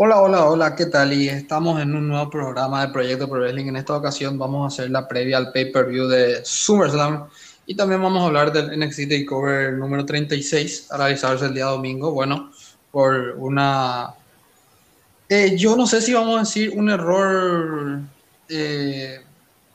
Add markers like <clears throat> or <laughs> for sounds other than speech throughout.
Hola, hola, hola, ¿qué tal? Y estamos en un nuevo programa de Proyecto Pro Wrestling. En esta ocasión vamos a hacer la previa al pay-per-view de SummerSlam y también vamos a hablar del NXT Takeover número 36 a realizarse el día domingo. Bueno, por una... Eh, yo no sé si vamos a decir un error eh,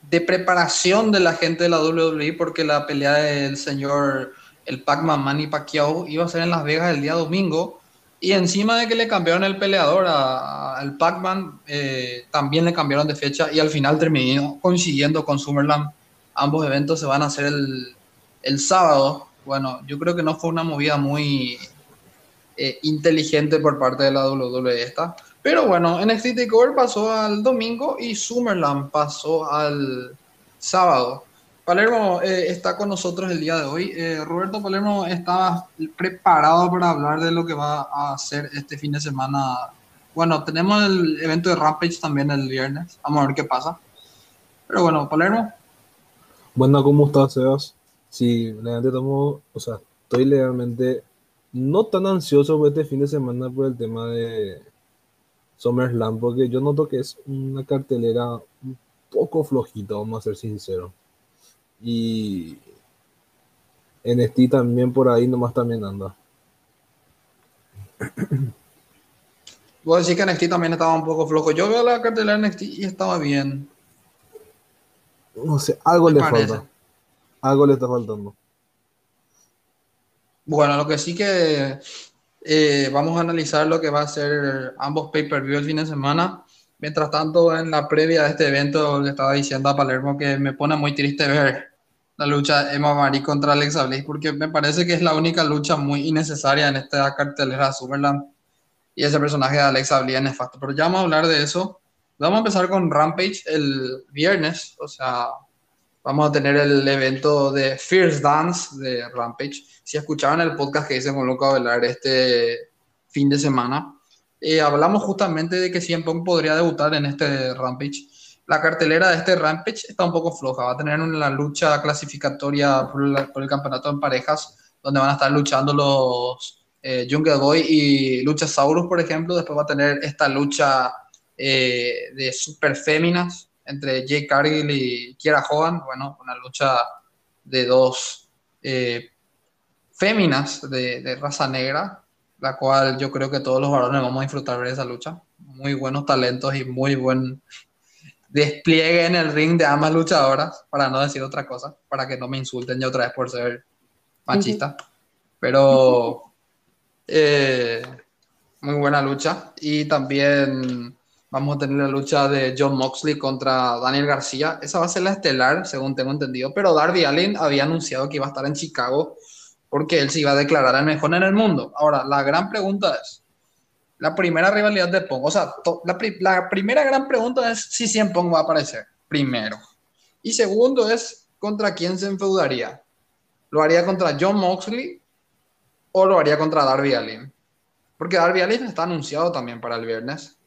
de preparación de la gente de la WWE porque la pelea del señor el Pac-Man Manny Pacquiao iba a ser en Las Vegas el día domingo y encima de que le cambiaron el peleador al Pac-Man, eh, también le cambiaron de fecha y al final terminó coincidiendo con Summerland. Ambos eventos se van a hacer el, sábado. Bueno, yo creo que no fue una movida muy eh, inteligente por parte de la WWE esta. Pero bueno, NXT TakeOver pasó al domingo y Summerland pasó al sábado. Palermo eh, está con nosotros el día de hoy. Eh, Roberto Palermo está preparado para hablar de lo que va a hacer este fin de semana. Bueno, tenemos el evento de Rampage también el viernes. Vamos a ver qué pasa. Pero bueno, Palermo. Bueno, ¿cómo estás, Sebas? Sí, legalmente estamos, o sea, estoy legalmente no tan ansioso por este fin de semana por el tema de SummerSlam, porque yo noto que es una cartelera un poco flojita, vamos a ser sinceros. Y NXT también por ahí nomás también anda. Voy a decir que NXT también estaba un poco flojo. Yo veo la cartelera NXT y estaba bien. No sé, algo le falta. Algo le está faltando. Bueno, lo que sí que eh, vamos a analizar lo que va a ser ambos pay-per-view el fin de semana. Mientras tanto, en la previa de este evento, le estaba diciendo a Palermo que me pone muy triste ver la lucha de Emma Marie contra Alexa Bliss, porque me parece que es la única lucha muy innecesaria en esta cartelera de Superland. Y ese personaje de Alexa Bliss es nefasto. Pero ya vamos a hablar de eso. Vamos a empezar con Rampage el viernes. O sea, vamos a tener el evento de Fierce Dance de Rampage. Si escuchaban el podcast que hice con Luca Velar este fin de semana, eh, hablamos justamente de que CM Punk podría debutar en este Rampage la cartelera de este Rampage está un poco floja. Va a tener una lucha clasificatoria por, el campeonato en parejas, donde van a estar luchando los eh, Jungle Boy y Luchasaurus, por ejemplo. Después va a tener esta lucha eh, de super féminas entre Jay Cargill y Kiera Hogan. Bueno, una lucha de dos eh, féminas de, de, raza negra, la cual yo creo que todos los varones vamos a disfrutar de esa lucha. Muy buenos talentos y muy buen despliegue en el ring de ambas luchadoras, para no decir otra cosa, para que no me insulten ya otra vez por ser machista. Pero eh, muy buena lucha. Y también vamos a tener la lucha de John Moxley contra Daniel García. Esa va a ser la estelar, según tengo entendido. Pero Darby Allin había anunciado que iba a estar en Chicago porque él se iba a declarar el mejor en el mundo. Ahora, la gran pregunta es, la primera rivalidad de Pong. O sea, la, primera gran pregunta es si Cien Pong va a aparecer, primero. Y segundo es contra quién se enfeudaría. ¿Lo haría contra John Moxley o lo haría contra Darby Allin? Porque Darby Allin está anunciado también para el viernes.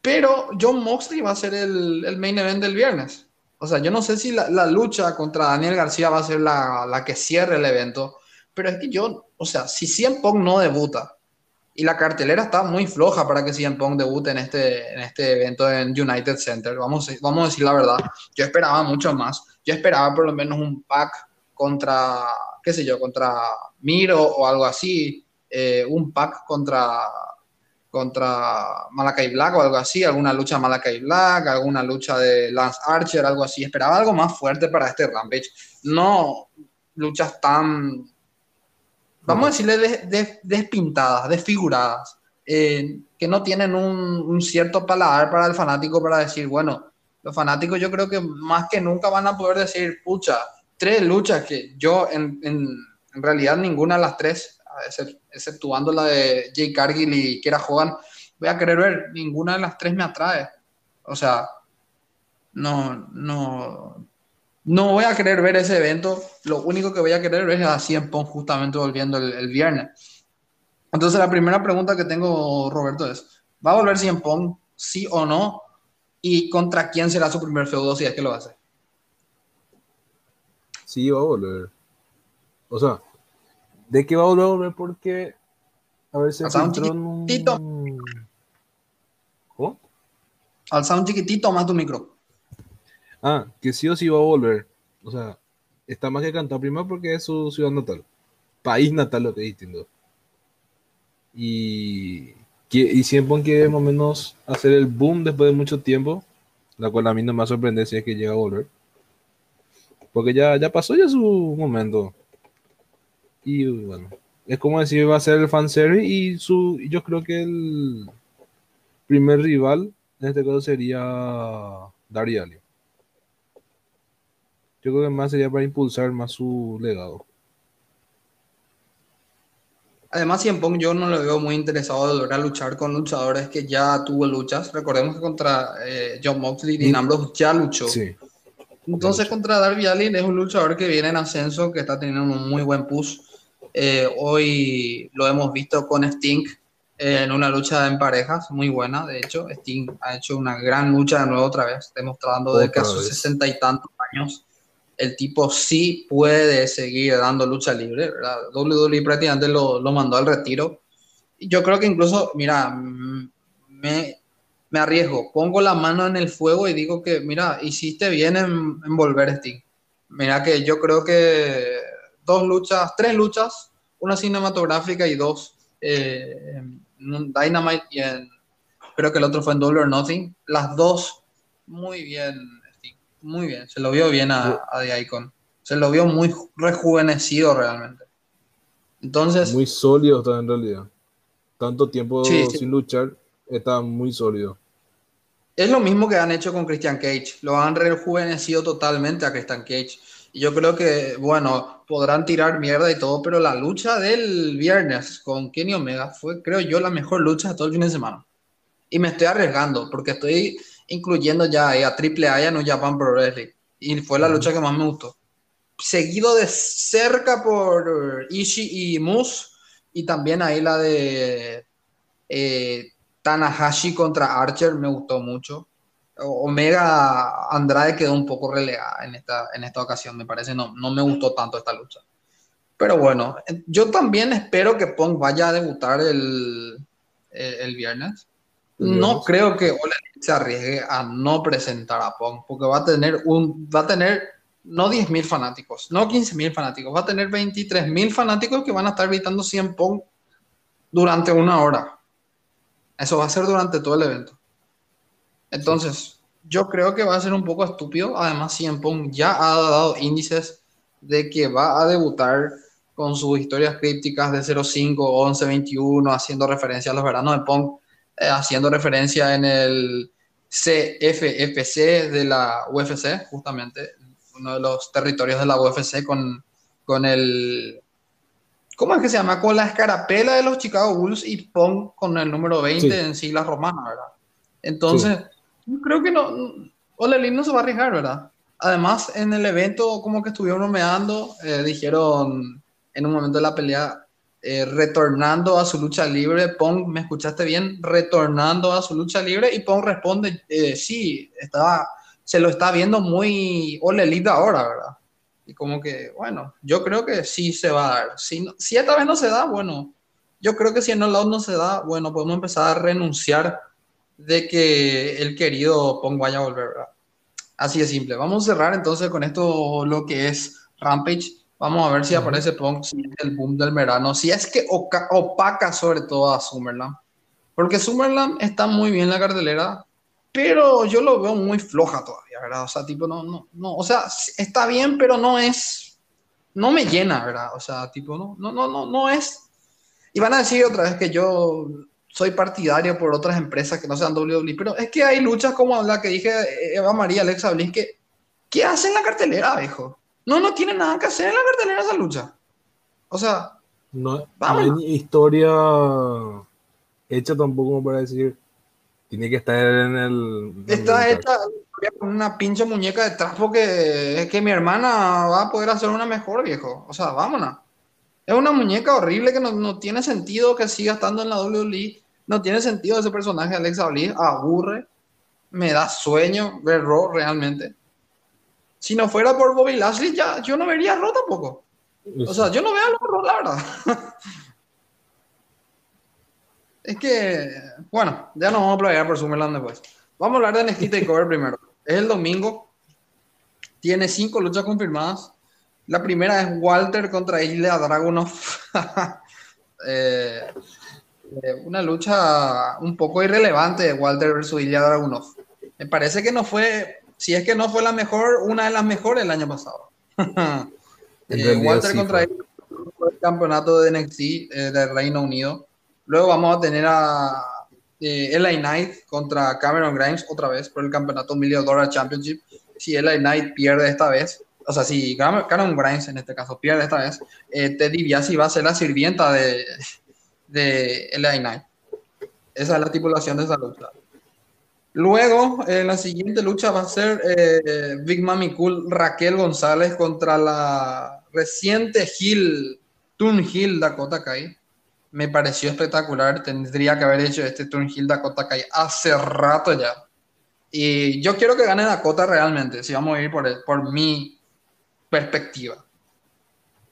Pero John Moxley va a ser el, main event del viernes. O sea, yo no sé si la, lucha contra Daniel García va a ser la, la, que cierre el evento. Pero es que yo, o sea, si Cien Pong no debuta y la cartelera está muy floja para que CM Punk debute en este, en este evento en United Center. Vamos, vamos a decir la verdad. Yo esperaba mucho más. Yo esperaba por lo menos un pack contra, qué sé yo, contra Miro o algo así. Eh, un pack contra, contra Malakai Black o algo así. Alguna lucha Malakai Black, alguna lucha de Lance Archer, algo así. Esperaba algo más fuerte para este Rampage. No luchas tan vamos a decirle despintadas, desfiguradas, eh, que no tienen un, cierto paladar para el fanático para decir, bueno, los fanáticos yo creo que más que nunca van a poder decir, pucha, tres luchas que yo en, realidad ninguna de las tres, exceptuando la de Jay Cargill y Kiera Hogan, voy a querer ver, ninguna de las tres me atrae. O sea, no, no, no voy a querer ver ese evento. Lo único que voy a querer ver es a Cien Pong justamente volviendo el, viernes. Entonces, la primera pregunta que tengo, Roberto, es: ¿va a volver Cien Pong, sí o no? ¿Y contra quién será su primer feudo si es que lo hace? Sí, va a volver. O sea, ¿de qué va a volver? Porque, a ver, si un, Alza un chiquitito más tu micro. Ah, que sí o sí va a volver. O sea, está más que cantado primero porque es su ciudad natal. País natal lo que es distinto. Y, y siempre quiere más o menos hacer el boom después de mucho tiempo, la cual a mí no me sorprende si es que llega a volver. Porque ya, ya pasó ya su momento. Y bueno, es como decir, va a ser el fanservice y su, yo creo que el primer rival en este caso sería Dariali. Yo creo que más sería para impulsar más su legado. Además, Cien Pong yo no lo veo muy interesado de volver a luchar con luchadores que ya tuvo luchas. Recordemos que contra eh, John Moxley y Ambrose ya luchó. Sí. Entonces, contra Darby Allin es un luchador que viene en ascenso, que está teniendo un muy buen push. Eh, hoy lo hemos visto con Sting eh, en una lucha en parejas, muy buena, de hecho. Sting ha hecho una gran lucha de nuevo otra vez, demostrando de que a sus sesenta y tantos años el tipo sí puede seguir dando lucha libre, ¿verdad? WWE prácticamente lo, lo mandó al retiro. Yo creo que incluso, mira, me, me, arriesgo, pongo la mano en el fuego y digo que, mira, hiciste bien en, en volver Sting. Mira que yo creo que dos luchas, tres luchas, una cinematográfica y dos eh, en Dynamite y en, creo que el otro fue en Double or Nothing, las dos muy bien muy bien, se lo vio bien a, a The Icon. Se lo vio muy rejuvenecido realmente. Entonces. Muy sólido está en realidad. Tanto tiempo sin luchar, está muy sólido. Es lo mismo que han hecho con Christian Cage. Lo han rejuvenecido totalmente a Christian Cage. Y yo creo que, bueno, podrán tirar mierda y todo, pero la lucha del viernes con Kenny Omega fue, creo yo, la mejor lucha de todo el fin de semana. Y me estoy arriesgando porque estoy incluyendo ya a Triple A y a New Japan Pro Wrestling. Y fue la lucha que más me gustó. Seguido de cerca por Ishii y Moose. Y también ahí la de eh, Tanahashi contra Archer me gustó mucho. Omega Andrade quedó un poco relegada en esta, en esta ocasión, me parece. No, no me gustó tanto esta lucha. Pero bueno, yo también espero que Punk vaya a debutar el, el viernes. No creo que Ole se arriesgue a no presentar a Pong, porque va a tener un, va a tener no 10.000 fanáticos, no 15.000 fanáticos, va a tener 23.000 fanáticos que van a estar gritando 100 Pong durante una hora. Eso va a ser durante todo el evento. Entonces, yo creo que va a ser un poco estúpido. Además, 100 Pong ya ha dado índices de que va a debutar con sus historias crípticas de 05, 11, 21, haciendo referencia a los veranos de Pong haciendo referencia en el CFFC de la UFC, justamente, uno de los territorios de la UFC con, con el... ¿Cómo es que se llama? Con la escarapela de los Chicago Bulls y Pong con el número 20 en siglas romanas, ¿verdad? Entonces, yo creo que no... Ole no se va a arriesgar, ¿verdad? Además, en el evento, como que estuvieron bromeando, eh, dijeron en un momento de la pelea, eh, retornando a su lucha libre. Pong, ¿me escuchaste bien? Retornando a su lucha libre y Pong responde, eh, sí, estaba, se lo está viendo muy Ole Elite ahora, ¿verdad? Y como que, bueno, yo creo que sí se va a dar. Si, si esta vez no se da, bueno, yo creo que si en el lado no se da, bueno, podemos empezar a renunciar de que el querido Pong vaya a volver, ¿verdad? Así de simple. Vamos a cerrar entonces con esto lo que es Rampage. Vamos a ver si aparece Punk, si es el boom del verano, si es que opaca sobre todo a Summerland. Porque Summerland está muy bien en la cartelera, pero yo lo veo muy floja todavía, ¿verdad? O sea, tipo, no, no, no, o sea, está bien, pero no es, no me llena, ¿verdad? O sea, tipo, no, no, no, no, no es. Y van a decir otra vez que yo soy partidario por otras empresas que no sean WWE, pero es que hay luchas como la que dije Eva María, Alexa Bliss, que, ¿qué hacen la cartelera, viejo? No, no tiene nada que hacer en la cartelera esa lucha. O sea, no, hay historia hecha tampoco para decir tiene que estar en el. Está hecha con una pinche muñeca detrás porque es que mi hermana va a poder hacer una mejor, viejo. O sea, vámonos. Es una muñeca horrible que no, tiene sentido que siga estando en la WWE. No tiene sentido ese personaje, Alexa Bliss. Aburre. Me da sueño ver Raw realmente si no fuera por Bobby Lashley, ya yo no vería a Raw tampoco. O sea, yo no veo a Raw, la verdad. <laughs> es que, bueno, ya nos vamos a playar por Summerland después. Vamos a hablar de NXT TakeOver <laughs> primero. Es el domingo. Tiene cinco luchas confirmadas. La primera es Walter contra Isla Dragunov. <laughs> Eh, eh, una lucha un poco irrelevante de Walter versus Ilya Dragunov. Me parece que no fue, si es que no fue la mejor, una de las mejores el año pasado. <laughs> Eh, Walter contra el campeonato de NXT de Reino Unido. Luego vamos a tener a LA Knight contra Cameron Grimes otra vez por el campeonato Million Dollar Championship. Si LA Knight pierde esta vez, o sea, si Cameron Grimes en este caso pierde esta vez, eh, Teddy Biasi va a ser la sirvienta de, de LA Knight. Esa es la tripulación de esa lucha. Luego, eh, la siguiente lucha va a ser eh, Big Mami Cool Raquel González contra la reciente Hill, Turn Hill Dakota Kai me pareció espectacular. Tendría que haber hecho este Turn Hill Dakota Kai hace rato ya. Y yo quiero que gane Dakota realmente, si vamos a ir por, por mi perspectiva.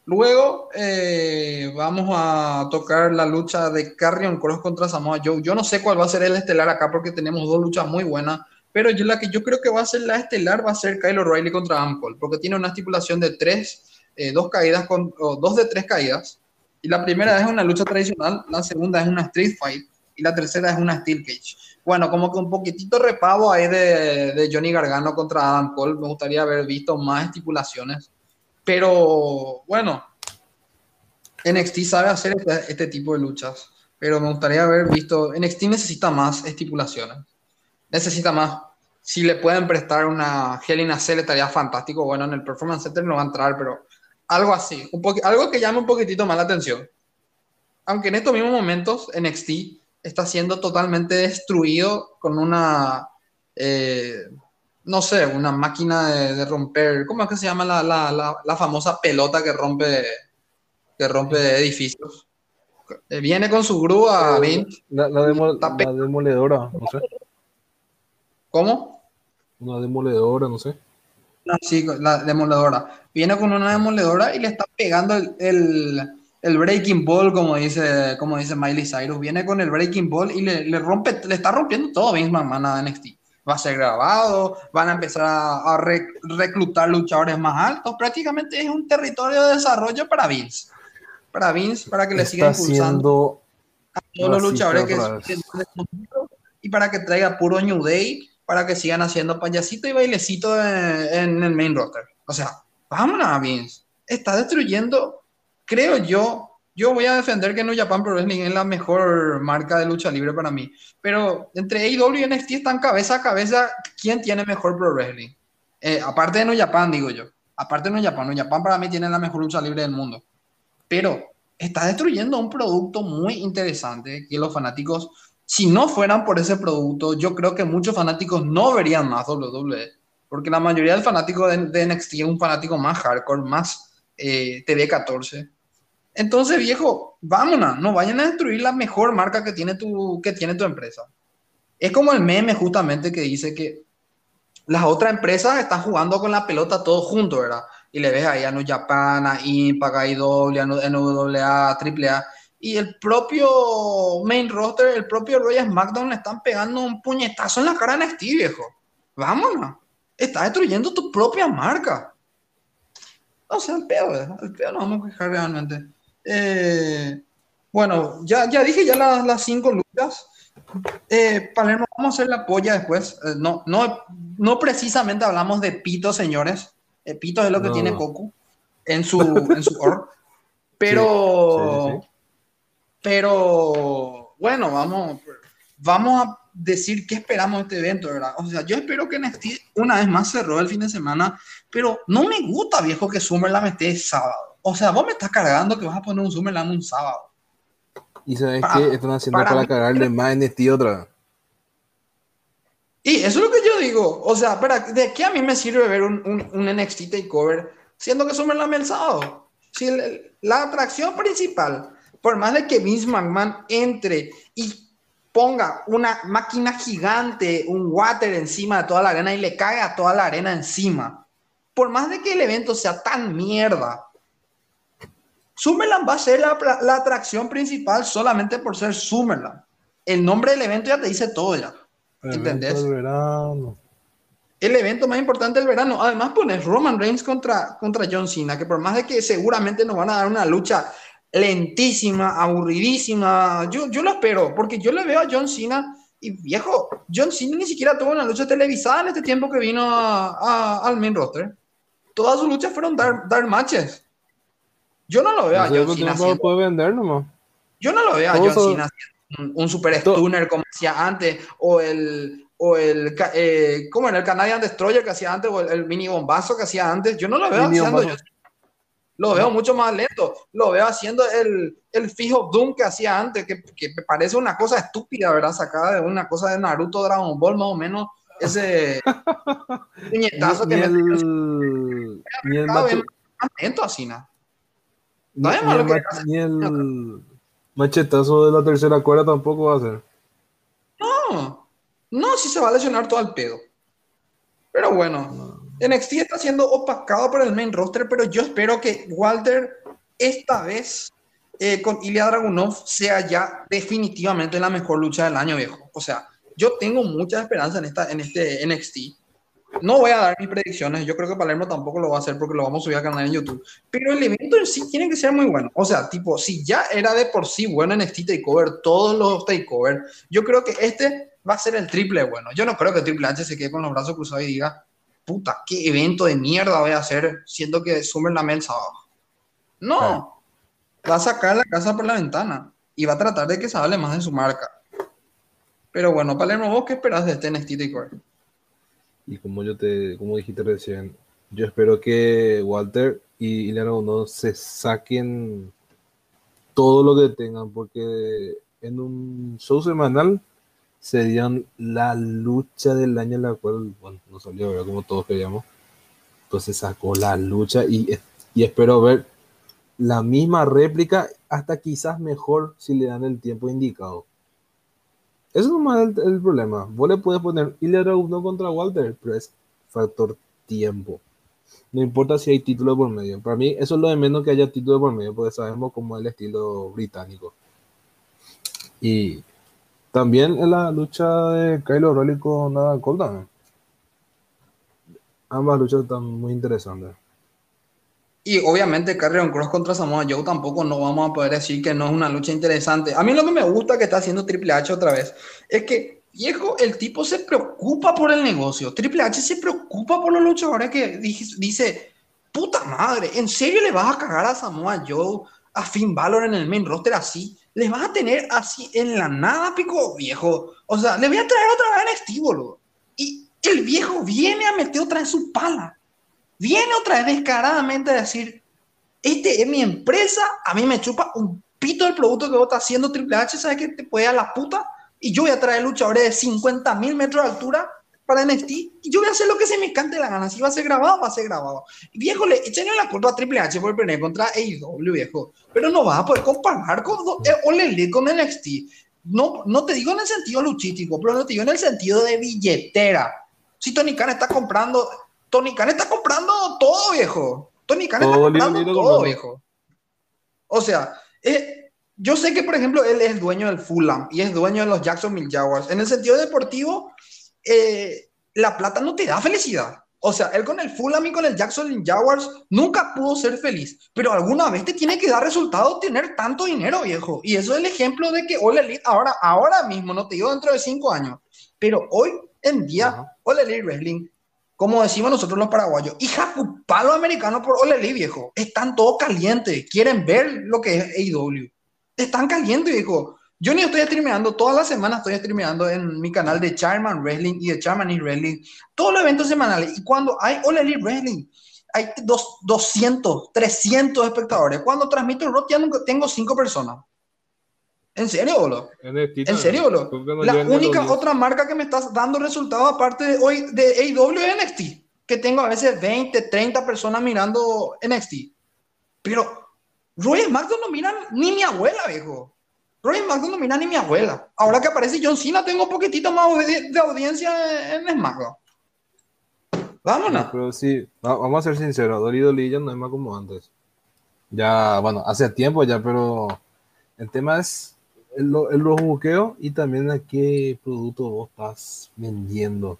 Luego eh, vamos a tocar la lucha de Carrion Cross contra Samoa Joe. Yo no sé cuál va a ser el estelar acá porque tenemos dos luchas muy buenas, pero yo, la que yo creo que va a ser la estelar va a ser Kyle O'Reilly contra Amcol, porque tiene una estipulación de tres, eh, dos caídas, con, dos de tres caídas y la primera es una lucha tradicional, la segunda es una street fight y la tercera es una steel cage. Bueno, como que un poquitito repavo ahí de, Johnny Gargano contra Adam. Me gustaría haber visto más estipulaciones. Pero bueno, NXT sabe hacer este, este, tipo de luchas. Pero me gustaría haber visto. NXT necesita más estipulaciones. Necesita más. Si le pueden prestar una Hell in a Cell estaría fantástico. Bueno, en el Performance Center no va a entrar, pero algo así, algo que llame un poquitito más la atención. Aunque en estos mismos momentos NXT está siendo totalmente destruido con una, eh, no sé, una máquina de, romper, ¿cómo es que se llama la, la, la, famosa pelota que rompe, que rompe edificios? Eh, viene con su grúa, eh, La, demoledora, no sé. ¿Cómo? Una demoledora, no sé. Sí, la demoledora. Viene con una demoledora y le está pegando el, el, breaking ball, como dice, como dice Miley Cyrus. Viene con el breaking ball y le, le rompe, le está rompiendo todo Vince McMahon a NXT. Va a ser grabado, van a empezar a, reclutar luchadores más altos. Prácticamente es un territorio de desarrollo para Vince. Para Vince, para que le siga impulsando a todos los luchadores que y para que traiga puro New Day para que sigan haciendo payasito y bailecito en, el main roster. O sea, vámonos, Vince. Está destruyendo, creo yo. Yo voy a defender que New Japan Pro Wrestling es la mejor marca de lucha libre para mí. Pero entre AEW y NXT están cabeza a cabeza. ¿Quién tiene mejor Pro Wrestling? Eh, aparte de New Japan, digo yo. Aparte de New Japan. New Japan para mí tiene la mejor lucha libre del mundo. Pero está destruyendo un producto muy interesante que los fanáticos si no fueran por ese producto, yo creo que muchos fanáticos no verían más WWE. Porque la mayoría del fanático de, NXT es un fanático más hardcore, más eh, TV14. Entonces, viejo, vámonos, no vayan a destruir la mejor marca que tiene tu, que tiene tu empresa. Es como el meme justamente que dice que las otras empresas están jugando con la pelota todos juntos, ¿verdad? Y le ves ahí a New Japan, a Impact, a IW, a NWA, AAA, y el propio main roster, el propio Royal SmackDown le están pegando un puñetazo en la cara a NXT, viejo. Vámonos. Está destruyendo tu propia marca. O sea, el peor. El peor no vamos a quejar realmente. Eh, bueno, ya, ya dije ya las, las cinco luchas. Eh, Palermo, vamos a hacer la polla después. Eh, no, no, no precisamente hablamos de Pito, señores. Pito es lo que tiene Goku en su, <laughs> en su org. Pero pero bueno, vamos, vamos a decir qué esperamos de este evento, ¿verdad? O sea, yo espero que NXT una vez más cerró el fin de semana, pero no me gusta, viejo, que Summerland esté sábado. O sea, vos me estás cargando que vas a poner un Summerland un sábado. ¿Y sabes qué? Están haciendo para, cagarle más NXT otra Y eso es lo que yo digo. O sea, ¿para, ¿de qué a mí me sirve ver un, un, un NXT Takeover siendo que Summerland el sábado? Si la atracción principal por más de que Vince McMahon entre y ponga una máquina gigante, un water encima de toda la arena y le caiga toda la arena encima, por más de que el evento sea tan mierda, Summerland va a ser la, atracción principal solamente por ser Summerland. El nombre del evento ya te dice todo ya. ¿Entendés? El verano. El evento más importante del verano. Además, pones Roman Reigns contra, contra John Cena, que por más de que seguramente nos van a dar una lucha lentísima, aburridísima, yo, yo lo espero, porque yo le veo a John Cena y viejo, John Cena ni siquiera tuvo una lucha televisada en este tiempo que vino al main roster. Todas sus luchas fueron dar, dar matches. Yo no lo veo a John Cena. puede vender nomás. Yo no lo veo a John Cena un, super stunner como hacía antes, o el, o el, eh, ¿cómo era? El Canadian Destroyer que hacía antes, o el, mini bombazo que hacía antes. Yo no lo veo haciendo. lo veo mucho más lento. Lo veo haciendo el, el fijo Doom que hacía antes, que, que, me parece una cosa estúpida, ¿verdad? Sacada de una cosa de Naruto Dragon Ball, más o menos. Ese <laughs> puñetazo que ni me. El, ni el, lento así, ¿no? No es malo que. Ni el Machetazo de la tercera cuerda tampoco va a ser. No, no, si se va a lesionar todo el pedo. Pero bueno, NXT está siendo opacado por el main roster, pero yo espero que Walter esta vez eh, con Ilya Dragunov sea ya definitivamente la mejor lucha del año, viejo. O sea, yo tengo mucha esperanza en, esta, en este NXT. No voy a dar mis predicciones, yo creo que Palermo tampoco lo va a hacer porque lo vamos a subir al canal en YouTube. Pero el evento en sí tiene que ser muy bueno. O sea, tipo, si ya era de por sí bueno en NXT Takeover, todos los Takeover, yo creo que este va a ser el triple bueno. Yo no creo que Triple H se quede con los brazos cruzados y diga, puta, qué evento de mierda voy a hacer siendo que sumen la mesa abajo. No, va a sacar la casa por la ventana y va a tratar de que se hable más de su marca. Pero bueno, Palermo, ¿vos qué esperas de este NXT Takeover? Y como yo te, como dijiste recién, yo espero que Walter y Ileana no se saquen todo lo que tengan, porque en un show semanal serían la lucha del año en la cual, bueno, no salió, ¿verdad? Como todos queríamos. Entonces sacó la lucha y, y espero ver la misma réplica, hasta quizás mejor si le dan el tiempo indicado. Eso es más el, problema. Vos le puedes poner Ilya uno contra Walter, pero es factor tiempo. No importa si hay título por medio. Para mí, eso es lo de menos que haya título por medio, porque sabemos cómo es el estilo británico. Y también en la lucha de Kylo O'Reilly con Adam Cole Ambas luchas están muy interesantes. Y obviamente Carrion Cross contra Samoa Joe tampoco no vamos a poder decir que no es una lucha interesante. A mí lo que me gusta que está haciendo Triple H otra vez es que, viejo, el tipo se preocupa por el negocio. Triple H se preocupa por los luchadores que dice, puta madre, ¿en serio le vas a cagar a Samoa Joe, a Finn Balor en el main roster así? ¿Les vas a tener así en la nada, pico viejo? O sea, le voy a traer otra vez NXT, boludo. Y el viejo viene a meter otra vez su pala viene otra vez descaradamente a decir, este es mi empresa, a mí me chupa un pito del producto que vos estás haciendo Triple H, ¿sabes que te puede a la puta? Y yo voy a traer luchadores de 50 mil metros de altura para NXT y yo voy a hacer lo que se me cante la gana. Si va a ser grabado, va a ser grabado. Y viejo, le echen la culpa a Triple H por perder contra AEW, viejo. Pero no vas a poder comparar con eh, con NXT. No, no te digo en el sentido luchístico, pero no te digo en el sentido de billetera. Si Tony Khan está comprando Tony Khan está comprando todo, viejo. Tony Khan está comprando todo, viejo. O sea, eh, yo sé que, por ejemplo, él es dueño del Fulham y es dueño de los Jacksonville Jaguars. En el sentido deportivo, eh, la plata no te da felicidad. O sea, él con el Fulham y con el Jacksonville Jaguars nunca pudo ser feliz, pero alguna vez te tiene que dar resultado tener tanto dinero, viejo. Y eso es el ejemplo de que All Elite ahora, ahora mismo, no te digo dentro de cinco años, pero hoy en día, All Elite Wrestling como decimos nosotros los paraguayos, hija palo americano por Oleli, viejo. Están todos calientes, quieren ver lo que es AEW. Están calientes, viejo. Yo ni estoy streameando, todas las semanas estoy streameando en mi canal de Charman Wrestling y de Charman y Wrestling, todos los eventos semanales. Y cuando hay Oleli Wrestling, hay dos, 200, 300 espectadores. Cuando transmito el rock ya tengo 5 personas. ¿En serio, boludo? ¿En serio, boludo? La única otra marca que me está dando resultados aparte de hoy de AEW es NXT. Que tengo a veces 20, 30 personas mirando NXT. Pero Roy SmackDown no mira ni mi abuela, viejo. Roy SmackDown no mira ni mi abuela. Ahora que aparece John Cena, tengo un poquitito más de, audiencia en SmackDown. Vámonos. pero sí, vamos a ser sinceros. Dolly Dolly ya no es más como antes. Ya, bueno, hace tiempo ya, pero el tema es el, el, los buqueos y también a qué producto vos estás vendiendo.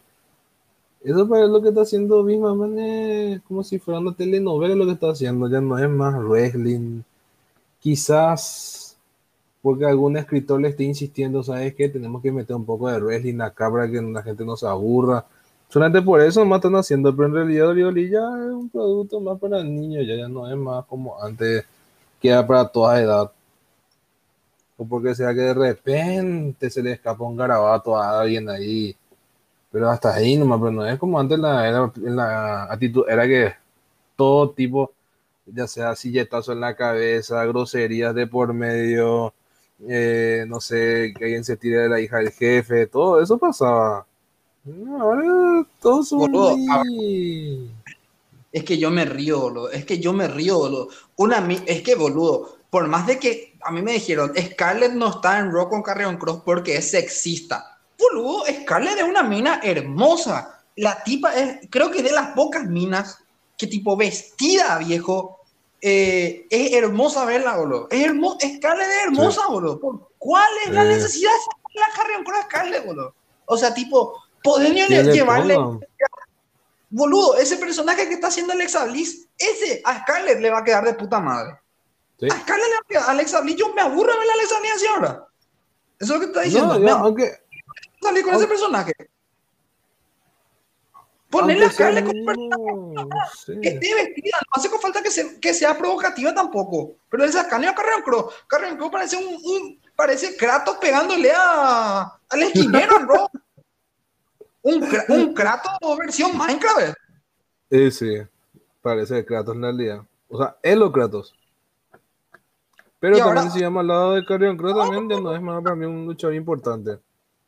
Eso es lo que está haciendo misma es como si fuera una telenovela lo que está haciendo, ya no es más wrestling. Quizás porque algún escritor le esté insistiendo, ¿sabes qué? Tenemos que meter un poco de wrestling acá para que la gente no se aburra. Solamente por eso más están haciendo, pero en realidad Orioli ya es un producto más para niños, ya, ya no es más como antes, que era para toda edad. O porque sea que de repente se le escapa un garabato a alguien ahí pero hasta ahí nomás, pero no es como antes la, era, la actitud, era que todo tipo, ya sea silletazo en la cabeza, groserías de por medio, eh, no sé, que alguien se tire de la hija del jefe, todo eso pasaba. Ahora todos son Es que yo me río, boludo. Es que yo me río, boludo. Una, es que, boludo, por más de que a mí me dijeron, Scarlett no está en Rock con Carrion Cross porque es sexista boludo, Scarlett es una mina hermosa. La tipa es, creo que de las pocas minas que tipo vestida, viejo, eh, es hermosa verla, boludo. Es hermosa, Scarlett es hermosa, boludo. ¿Cuál es la necesidad de la carrera con Scarlett, boludo? O sea, tipo, podrían llevarle... Boludo, ese personaje que está haciendo Alexa Bliss, ese a Scarlett le va a quedar de puta madre. A Scarlett le va a Bliss, yo me aburro de ver a Bliss así ahora. Eso es lo que está diciendo. No, aunque, salir con ese personaje. Ponerle a Scarlett con personaje. Que esté vestida, no hace falta que, que, sea provocativa tampoco. Pero esa Scarlett a Carrion Crow. Carrion Crow parece un, un, parece Kratos pegándole a, al esquinero, bro. <laughs> un, un Kratos versión Minecraft. Sí, sí, parece Kratos en realidad. O sea, es lo Kratos. Pero también si llama al lado de Carrion Crow también ya no es más para mí un luchador importante.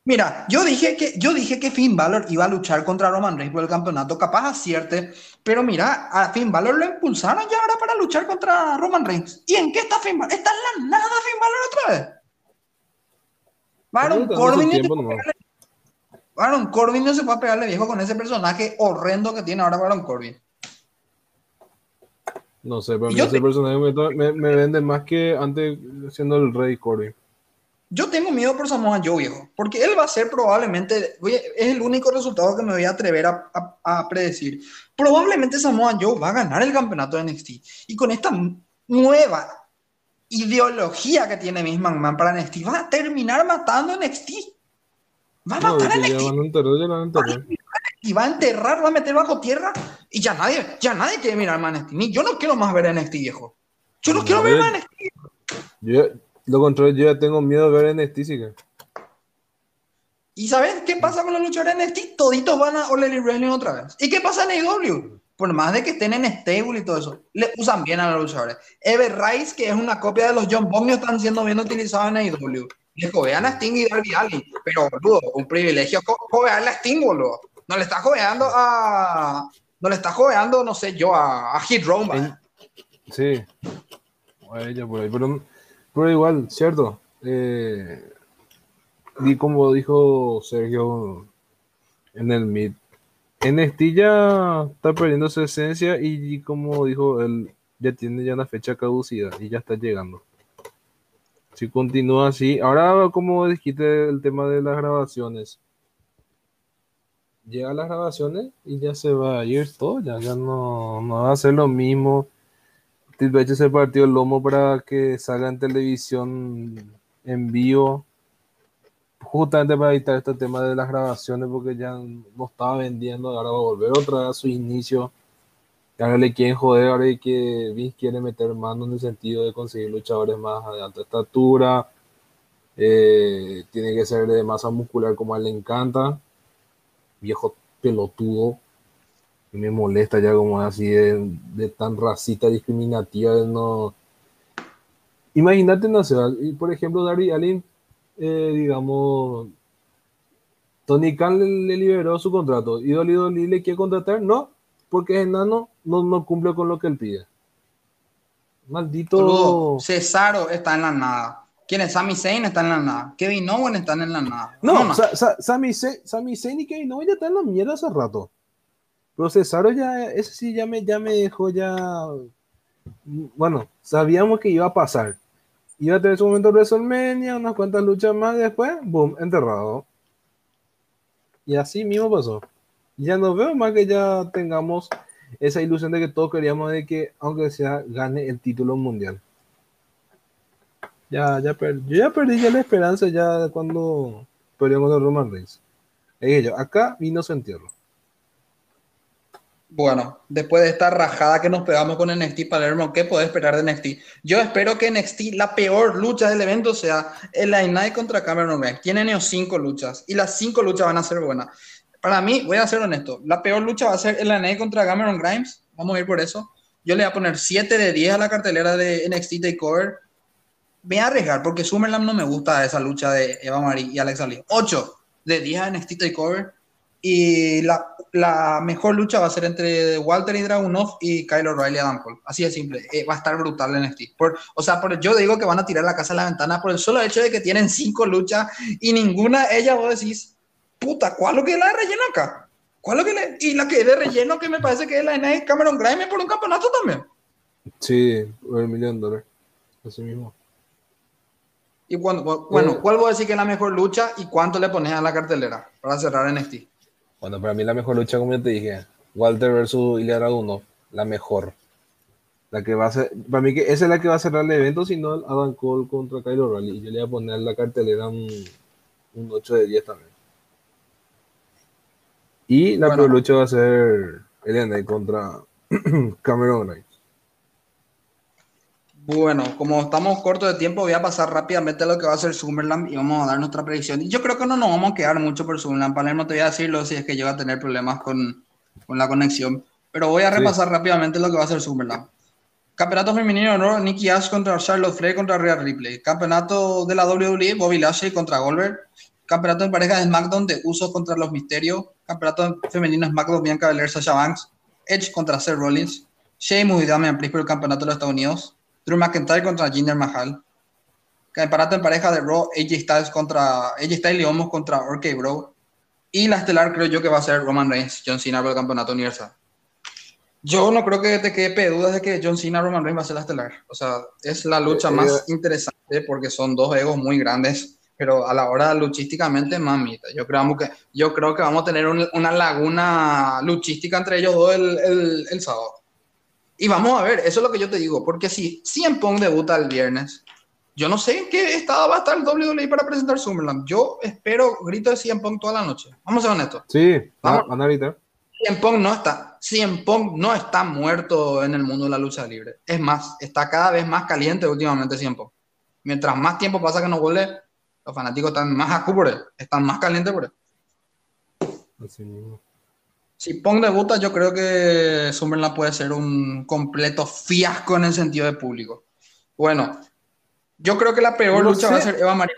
Mira, yo dije que yo dije que Finn Balor iba a luchar contra Roman Reigns por el campeonato, capaz acierte, pero mira, a Finn Balor lo impulsaron ya ahora para luchar contra Roman Reigns. ¿Y en qué está Finn Balor? Está en la nada Finn Balor otra vez. Baron Corbin, no Baron Corbin no se puede pegarle viejo con ese personaje horrendo que tiene ahora Baron Corbin. No sé, pero ese personaje me, me, vende más que antes siendo el rey Corbin. Yo tengo miedo por Samoa Joe, viejo, porque él va a ser probablemente, es el único resultado que me voy a atrever a, predecir. Probablemente Samoa Joe va a ganar el campeonato de NXT. Y con esta nueva ideología que tiene Miss McMahon para NXT, va a terminar matando a NXT. Va a matar a NXT. Y va a enterrar, va a meter bajo tierra y ya nadie, ya nadie quiere mirar más NXT. Ni yo no quiero más ver a NXT, viejo. Yo no, quiero ver más NXT. Lo contrario, yo ya tengo miedo de ver NXT, sí ¿Y sabes qué pasa con los luchadores en NXT? Toditos van a All Elite Wrestling otra vez. ¿Y qué pasa en AEW? Por más de que estén en stable y todo eso, le usan bien a los luchadores. Ever Rice, que es una copia de los John Bonio, están siendo bien utilizados en AEW. Le jovean a Sting y Darby Allin. Pero, boludo, un privilegio jovearle a Sting, boludo. No le está joveando a... No le está joveando, no sé yo, a, a Hit Roma. Sí. Ella por ahí, pero pero igual, cierto. Eh, y como dijo Sergio en el mid, NXT ya está perdiendo su esencia y, como dijo él, ya tiene ya una fecha caducida y ya está llegando. Si continúa así, ahora como dijiste el tema de las grabaciones, llega las grabaciones y ya se va a ir todo, ya, ya no, no va a ser lo mismo H se partió el lomo para que salga en televisión en vivo, justamente para evitar este tema de las grabaciones, porque ya no estaba vendiendo, ahora va a volver otra vez a su inicio. Ahora le quieren joder, ahora hay que Vince quiere meter mano en el sentido de conseguir luchadores más de alta estatura. Eh, tiene que ser de masa muscular como a él le encanta. Viejo pelotudo y me molesta ya como así de, tan racista discriminativa no. Imagínate no sé por ejemplo Darby Allin eh, digamos Tony Khan le, liberó su contrato y Dolly Dolly le quiere contratar no porque es enano no, no cumple con lo que él pide. Maldito. Cesaro está en la nada ¿Quién es? Sami Zayn está en la nada. Kevin Owen está en la nada. No, no, Sami, Zayn, y Kevin Owen ya están en la mierda hace rato. Pero ya, ese sí ya me, ya me dejó ya. Bueno, sabíamos que iba a pasar. Iba a tener su momento de WrestleMania, unas cuantas luchas más, después, boom, enterrado. Y así mismo pasó. Ya no veo más que ya tengamos esa ilusión de que todos queríamos de que, aunque sea, gane el título mundial. Ya, ya yo ya perdí ya la esperanza ya cuando perdió contra Roman Reigns. yo, acá vino su entierro. Bueno, después de esta rajada que nos pegamos con NXT Palermo, ¿qué puede esperar de NXT? Yo espero que NXT, la peor lucha del evento, sea el Night contra Cameron Grimes. Tienen cinco luchas y las cinco luchas van a ser buenas. Para mí, voy a ser honesto, la peor lucha va a ser el Night contra Cameron Grimes. Vamos a ir por eso. Yo le voy a poner 7 de 10 a la cartelera de NXT Takeover me voy a arriesgar porque Summerland no me gusta esa lucha de Eva Marie y Alexa Lee. 8 de 10 en NXT Takeover. Y la, mejor lucha va a ser entre Walter y Dragunov y Kyle O'Reilly y Adam Cole. Así de simple. Eh, va a estar brutal en NXT. Por, o sea, por, yo digo que van a tirar la casa a la ventana por el solo hecho de que tienen 5 luchas y ninguna de ellas vos decís, puta, ¿cuál es lo que es la de relleno acá? ¿Cuál es lo que le, y la que es de relleno que me parece que es la de Cameron Grimes por un campeonato también? Sí, el millón de dólares. Así mismo. Y bueno, bueno, ¿cuál voy a decir que es la mejor lucha y cuánto le pones a la cartelera para cerrar NXT? Bueno, para mí la mejor lucha, como yo te dije, Walter versus Ilya Dragunov, la mejor. La que va a ser, para mí que esa es la que va a cerrar el evento, si no Adam Cole contra Kyle O'Reilly. Y yo le voy a poner la cartelera un, un 8 de 10 también. Y la bueno, lucha va a ser Elena contra <clears throat> Cameron. Bueno, como estamos cortos de tiempo, voy a pasar rápidamente a lo que va a ser Summerland y vamos a dar nuestra predicción. Y yo creo que no nos vamos a quedar mucho por Summerland. Palermo te voy a decirlo si es que llega a tener problemas con, con la conexión. Pero voy a repasar sí. rápidamente lo que va a ser Summerland. Campeonato femenino ¿no? Nikki Ash contra Charlotte Flair contra Rhea Ripley. Campeonato de la WWE, Bobby Lashley contra Goldberg. Campeonato de pareja de SmackDown de Usos contra los Misterios. Campeonato femenino SmackDown Bianca Belair, Sasha Banks. Edge contra Seth Rollins. Sheamus y Damian Priest por el campeonato de los Estados Unidos. Drew McIntyre contra Jinder Mahal. Campeonato en pareja de Raw, AJ Styles contra AJ Styles y Omos contra RK Bro. Y la estelar creo yo que va a ser Roman Reigns, John Cena por el campeonato universal. Yo no creo que te quede dudas de que John Cena Roman Reigns va a ser la estelar. O sea, es la lucha más interesante porque son dos egos muy grandes, pero a la hora luchísticamente, mamita. Yo creo que, yo creo que vamos a tener un, una laguna luchística entre ellos dos el, el, el sábado. Y vamos a ver, eso es lo que yo te digo, porque si CM Punk debuta el viernes, yo no sé en qué estado va a estar el WWE para presentar Summerland. Yo espero grito de CM Punk toda la noche. Vamos a ser honestos. Sí, vamos. van a gritar. CM Punk no está, CM Punk no está muerto en el mundo de la lucha libre. Es más, está cada vez más caliente últimamente CM Punk. Mientras más tiempo pasa que no vuelve, los fanáticos están más acu por él, están más calientes por él. Así mismo. Si Pong debuta, yo creo que Summerland puede ser un completo fiasco en el sentido de público. Bueno, yo creo que la peor no lucha sé. va a ser Eva María.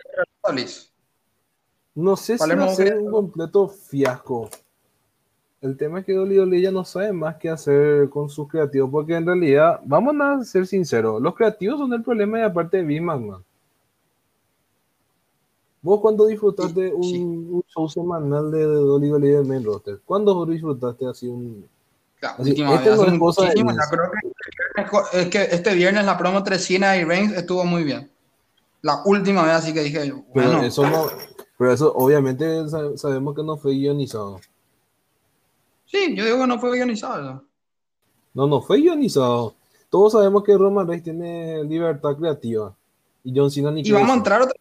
No sé Palermo si va a ser un completo fiasco. El tema es que Dolly Dolly ya no sabe más qué hacer con sus creativos, porque en realidad, vamos a ser sinceros, los creativos son el problema y aparte de Big man. ¿Vos cuándo disfrutaste un, sí. un, show semanal de Dolly Dolly del main roster? ¿Cuándo disfrutaste así un... La así, última este vez, no es cosa de creo que, es que este viernes la promo 300 y Reigns estuvo muy bien. La última vez así que dije, bueno. Pero eso, no, pero eso obviamente sabemos que no fue guionizado. Sí, yo digo que no fue guionizado. No, no fue guionizado. Todos sabemos que Roman Reigns tiene libertad creativa. Y John Cena ni Y vamos a entrar otra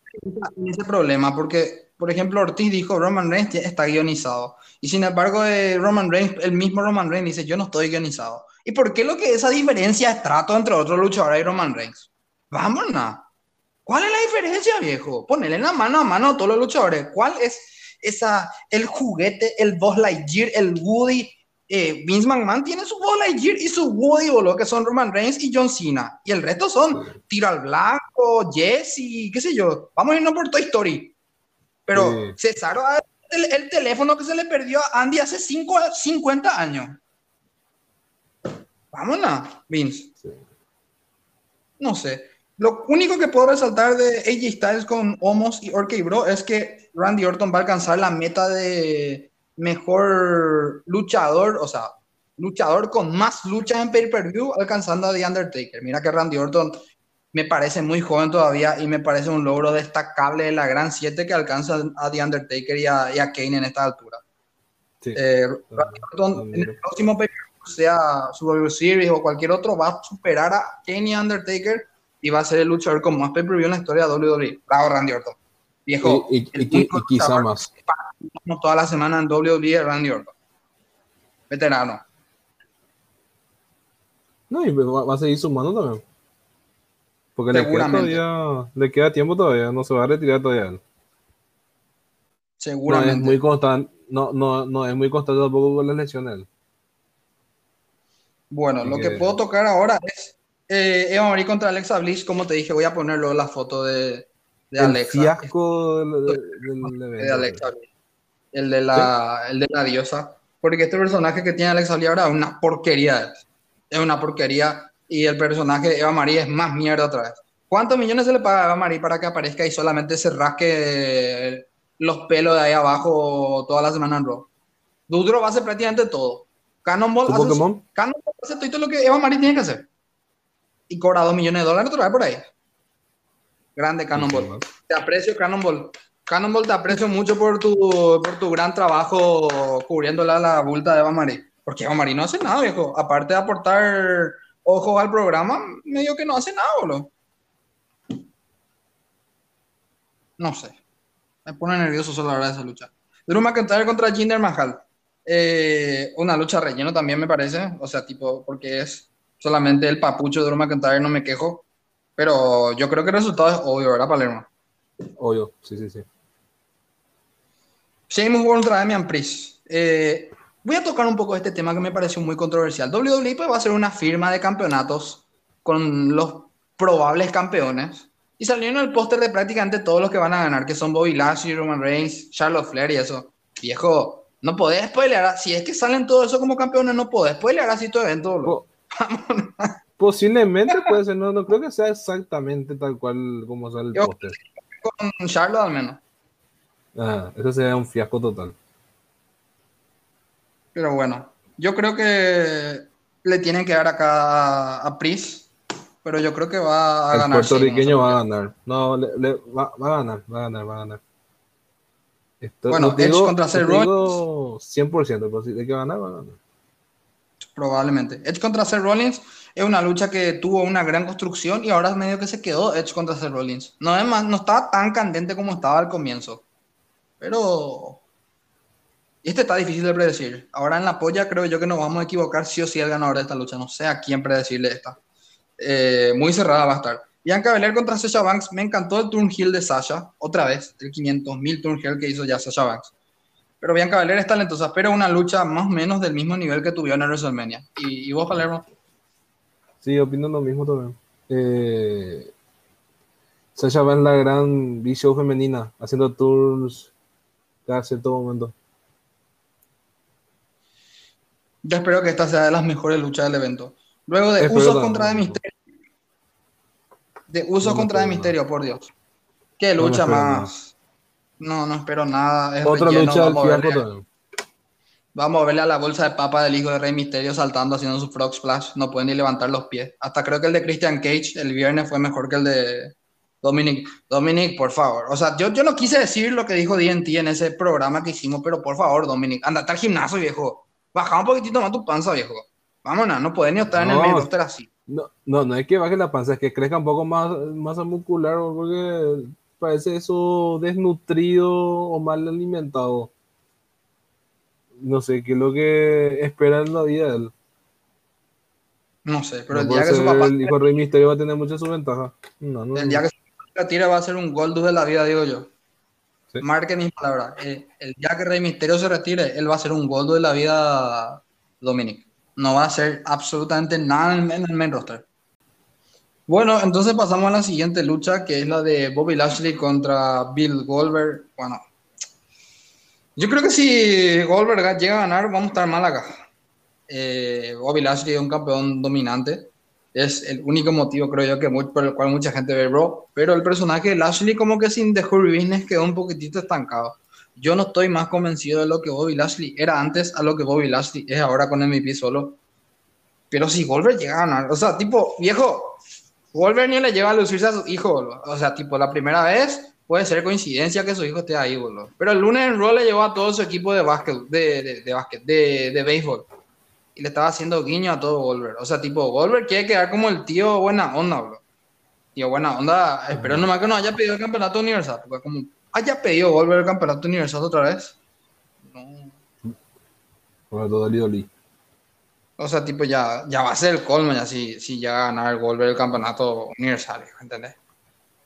en ese problema, porque, por ejemplo, Ortiz dijo Roman Reigns está guionizado. Y sin embargo, eh, Roman Reigns, el mismo Roman Reigns dice, yo no estoy guionizado. ¿Y por qué lo que esa diferencia de trato entre otros luchadores y Roman Reigns? Vámonos. ¿Cuál es la diferencia, viejo? Ponele en la mano a mano a todos los luchadores. ¿Cuál es esa, el juguete, el Boss Lightyear, el Woody? Eh, Vince McMahon tiene su Buzz Lightyear y su Woody, boludo, que son Roman Reigns y John Cena. Y el resto son Tiro al Blanco, Jesse, qué sé yo. Vamos a irnos por Toy Story. Pero sí. César, el, el, teléfono que se le perdió a Andy hace cinco, 50 años. Vámonos, Vince. Sí. No sé. Lo único que puedo resaltar de AJ Styles con Homos y Orky Bro es que Randy Orton va a alcanzar la meta de mejor luchador, o sea, luchador con más luchas en pay-per-view, alcanzando a The Undertaker. Mira que Randy Orton me parece muy joven todavía y me parece un logro destacable de la Gran 7 que alcanza a The Undertaker y a, y a Kane en esta altura. Sí. Eh, en el próximo sea Survivor Series o cualquier otro, va a superar a Kane y Undertaker y va a ser el luchador con más pay per view en la historia de WWE. Bravo, Randy Orton. Viejo. Y, y, y, y quizá más. Toda la semana en WWE, Randy Orton. Veterano. No, y va, va a seguir sumando también. Porque le queda, todavía, le queda tiempo todavía, no se va a retirar todavía. Seguramente. No es muy constante, no, no, no es muy constante tampoco con las lesiones. Bueno, lo que puedo tocar ahora es eh, Eva Marie contra Alexa Bliss. Como te dije, voy a ponerlo la foto de, de el Alexa. fiasco del, del, del de Alexa Bliss. El de, la, ¿Sí? el de la diosa. Porque este personaje que tiene Alexa Bliss ahora es una porquería. Es una porquería. Y el personaje de Eva Marie es más mierda otra vez. ¿Cuántos millones se le paga a Eva Marie para que aparezca y solamente se rasque los pelos de ahí abajo toda la semana en Raw? Dudro va a hacer prácticamente todo. Cannonball hace, Pokémon? Cannonball hace todo lo que Eva Marie tiene que hacer. Y cobra 2 millones de dólares otra vez por ahí. Grande Cannonball. Te aprecio, Cannonball. Cannonball, te aprecio mucho por tu, por tu gran trabajo cubriéndola la bulta de Eva Marie. Porque Eva Marie no hace nada, viejo. Aparte de aportar ojos al programa, medio que no hace nada, boludo. No sé. Me pone nervioso solo la hora de esa lucha. Drew McIntyre contra Jinder Mahal. Eh, una lucha relleno también me parece. O sea, tipo, porque es solamente el papucho de Drew McIntyre, no me quejo. Pero yo creo que el resultado es obvio, ¿verdad, Palermo? Obvio, sí, sí, sí. Sheamus contra Damian Priest. Eh, voy a tocar un poco este tema que me pareció muy controversial. WWE pues, va a hacer una firma de campeonatos con los probables campeones. Y salieron el póster de prácticamente todos los que van a ganar, que son Bobby Lashley, Roman Reigns, Charlotte Flair y eso. Viejo, no podés spoilear. Si es que salen todo eso como campeones, no podés spoilear así todo evento. Po posiblemente puede ser, no, no creo que sea exactamente tal cual como sale el póster. Con Charlotte al menos. Ah, eso sería un fiasco total. Pero bueno, yo creo que le tienen que dar acá a, Pris, pero yo creo que va a el ganar. puertorriqueño Sheamus, va a ganar. No, le, le- va, va a ganar, va a ganar, va a ganar. Esto- Bueno, Edge digo- contra Seth digo 100%, pero si de que ganar, va a ganar. Probablemente. Edge contra Seth Rollins es una lucha que tuvo una gran construcción y ahora medio que se quedó Edge contra Seth Rollins. No, es más, no estaba tan candente como estaba al comienzo. Pero este está difícil de predecir. Ahora en la polla creo yo que nos vamos a equivocar sí o sí el ganador de esta lucha. No sé a quién predecirle esta. Eh, muy cerrada va a estar. Bianca Belair contra Sasha Banks. Me encantó el turn heel de Sasha. Otra vez, el 500.000 turn heel que hizo ya Sasha Banks. Pero Bianca Belair es talentosa, pero una lucha más o menos del mismo nivel que tuvieron en WrestleMania. ¿Y, y vos, Palermo? Sí, opino lo mismo también. Eh, Sasha en la gran B-Show femenina, haciendo tours cada cierto momento. Yo espero que esta sea de las mejores luchas del evento. Luego de Espero Usos también. contra de Misterio. De Usos No contra de Misterio, por Dios. Qué lucha más. No, no espero nada. Es Otra relleno, lucha vamos, verle, vamos a verle a la bolsa de papa del hijo de Rey Misterio saltando, haciendo su frog splash. No pueden ni levantar los pies. Hasta creo que el de Christian Cage el viernes fue mejor que el de Dominic. Dominic, por favor. O sea, yo, yo no quise decir lo que dijo DNT en ese programa que hicimos, pero por favor, Dominic, andate al gimnasio, viejo. Baja un poquitito más tu panza, viejo. Vámonos, no pueden ni estar en el main roster así. No, no, no es que baje la panza, es que crezca un poco más masa muscular, porque parece eso desnutrido o mal alimentado. No sé qué es lo que espera en la vida de él. No sé, pero No el día que su papá el hijo de Rey Misterio va a tener mucha su ventaja. No, no, el día que su papá tire va a ser un Goldust de la vida, digo yo. Sí. Marque mis palabras. Eh, el día que Rey Misterio se retire, él va a ser un Goldust de la vida, Dominic. No va a hacer absolutamente nada en, en el main roster. Bueno, entonces pasamos a la siguiente lucha, que es la de Bobby Lashley contra Bill Goldberg. Bueno, yo creo que si Goldberg llega a ganar, vamos a estar mal acá. Eh, Bobby Lashley es un campeón dominante. Es el único motivo, creo yo, que mu- por el cual mucha gente ve Raw. Pero el personaje de Lashley, como que sin The Hurry Business, quedó un poquitito estancado. Yo no estoy más convencido de lo que Bobby Lashley era antes a lo que Bobby Lashley es ahora con MVP solo. Pero si Goldberg llega a ganar, o sea, tipo, viejo, Wolver ni le lleva a lucirse a su hijo. O sea, tipo, la primera vez puede ser coincidencia que su hijo esté ahí, boludo. Pero el lunes en Raw le llevó a todo su equipo de básquet, de, de, de básquet, de, de béisbol. Y le estaba haciendo guiño a todo Wolver. O sea, tipo, Wolver quiere quedar como el tío buena onda, boludo. Tío buena onda. Espero nomás que no haya pedido el campeonato universal. Porque como haya pedido Wolver el campeonato universal otra vez. No. Bueno. O sea, tipo, ya, ya va a ser el colmo ya si, si llega a ganar Wolver el campeonato universal, ¿entendés?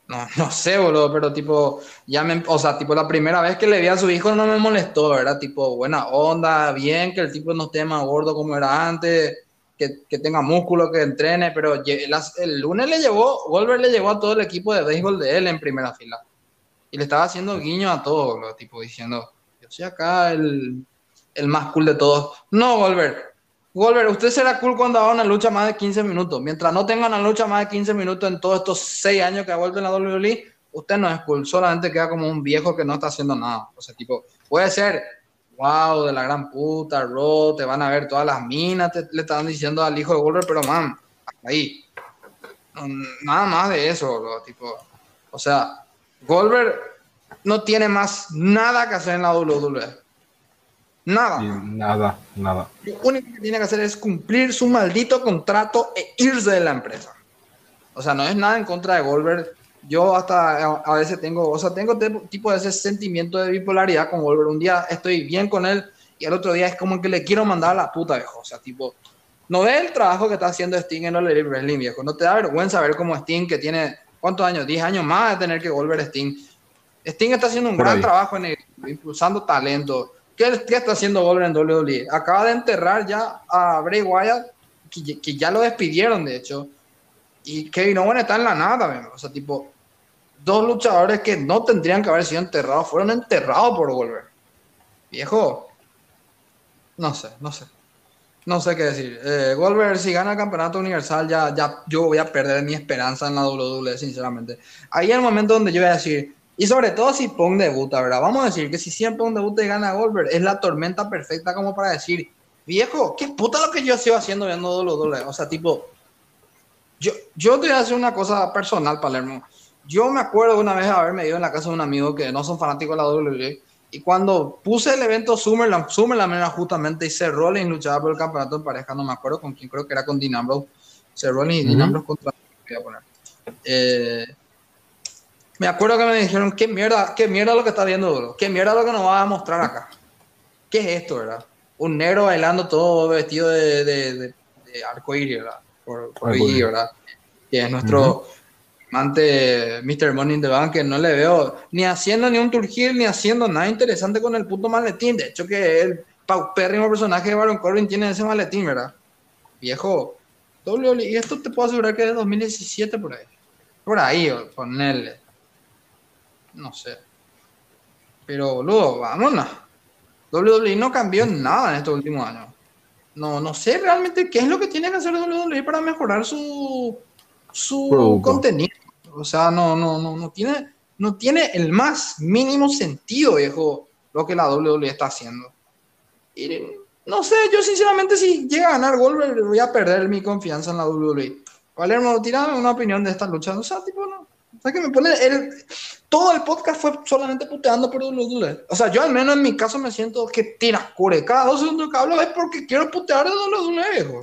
No, <laughs> no sé, boludo, pero tipo, ya me, o sea, tipo, la primera vez que le vi a su hijo no me molestó, ¿verdad? Tipo, buena onda, bien, que el tipo no esté más gordo como era antes, que, que tenga músculo, que entrene, pero las- el lunes le llevó, Wolver le llevó a todo el equipo de béisbol de él en primera fila. Y le estaba haciendo guiño a todos, boludo, tipo, diciendo, yo soy acá el, el más cool de todos. No, Wolver. Wolver, usted será cool cuando haga una lucha más de 15 minutos. Mientras no tenga una lucha más de 15 minutos en todos estos 6 años que ha vuelto en la WWE, usted no es cool. Solamente queda como un viejo que no está haciendo nada. O sea, tipo, puede ser, wow, de la gran puta, Raw, te van a ver todas las minas, te- le están diciendo al hijo de Wolver, pero man, ahí. No, nada más de eso, boludo, tipo. O sea, Goldberg no tiene más nada que hacer en la WWE. Nada. Nada, nada. Lo único que tiene que hacer es cumplir su maldito contrato e irse de la empresa. O sea, no es nada en contra de Goldberg. Yo hasta a, veces tengo, o sea, tengo te- tipo de ese sentimiento de bipolaridad con Goldberg. Un día estoy bien con él y el otro día es como que le quiero mandar a la puta, viejo. O sea, tipo, no ves el trabajo que está haciendo Sting en Elite Wrestling, viejo. No te da vergüenza ver cómo Sting, que tiene, ¿cuántos años? 10 años más de tener que volver Sting. Sting está haciendo un Por gran ahí. trabajo en el- impulsando talento. ¿Qué, está haciendo Goldberg en WWE? Acaba de enterrar ya a Bray Wyatt, que, que ya lo despidieron, de hecho. Y Kevin Owens está en la nada, man. o sea, tipo, dos luchadores que no tendrían que haber sido enterrados, fueron enterrados por Goldberg. Viejo, no sé, no sé. No sé qué decir. Eh, Goldberg, si gana el campeonato universal, ya, ya yo voy a perder mi esperanza en la WWE, sinceramente. Ahí es el momento donde yo voy a decir, y sobre todo si Pong debuta, ¿verdad? Vamos a decir que si siempre Pong debuta y gana Goldberg, es la tormenta perfecta como para decir, viejo, qué puta lo que yo sigo haciendo viendo WWE. O sea, tipo, yo, yo te voy a decir una cosa personal, Palermo. Yo me acuerdo una vez haberme ido en la casa de un amigo que no son fanáticos de la WWE. Y cuando puse el evento Summerland, Summerland era justamente y Seth Rollins luchaba por el campeonato en pareja, no me acuerdo con quién, creo que era con Dean Ambrose. Seth Rollins y Ujú. Ambrose contra. voy a poner. Eh, me acuerdo que me dijeron, ¿qué mierda, qué mierda lo que está viendo, bro? ¿Qué mierda lo que nos va a mostrar acá? ¿Qué es esto, verdad? Un negro bailando todo vestido de, de, de, de arcoíris, ¿verdad? Por, por allí, ¿verdad? Que es nuestro amante Mr. Money in the Bank, que no le veo ni haciendo ni un turgil, ni haciendo nada interesante con el puto maletín. De hecho, que el paupérrimo personaje de Baron Corbin tiene ese maletín, ¿verdad? Viejo, y esto te puedo asegurar que es de 2017 por ahí. Por ahí, ponerle. No sé. Pero, boludo, vámonos. WWE no cambió nada en estos últimos años. No, no sé realmente qué es lo que tiene que hacer WWE para mejorar su, su Producto. contenido. O sea, no, no, no, no tiene, no tiene el más mínimo sentido, viejo, lo que la WWE está haciendo. Y no sé, yo sinceramente si llega a ganar Goldberg voy a perder mi confianza en la WWE. Palermo, tirame una opinión de esta lucha. O sea, tipo, no. Me pone el, todo el podcast fue solamente puteando por WWE. O sea, yo al menos en mi caso me siento que tiras cure. Cada dos segundos que hablo es porque quiero putear de WWE, viejo.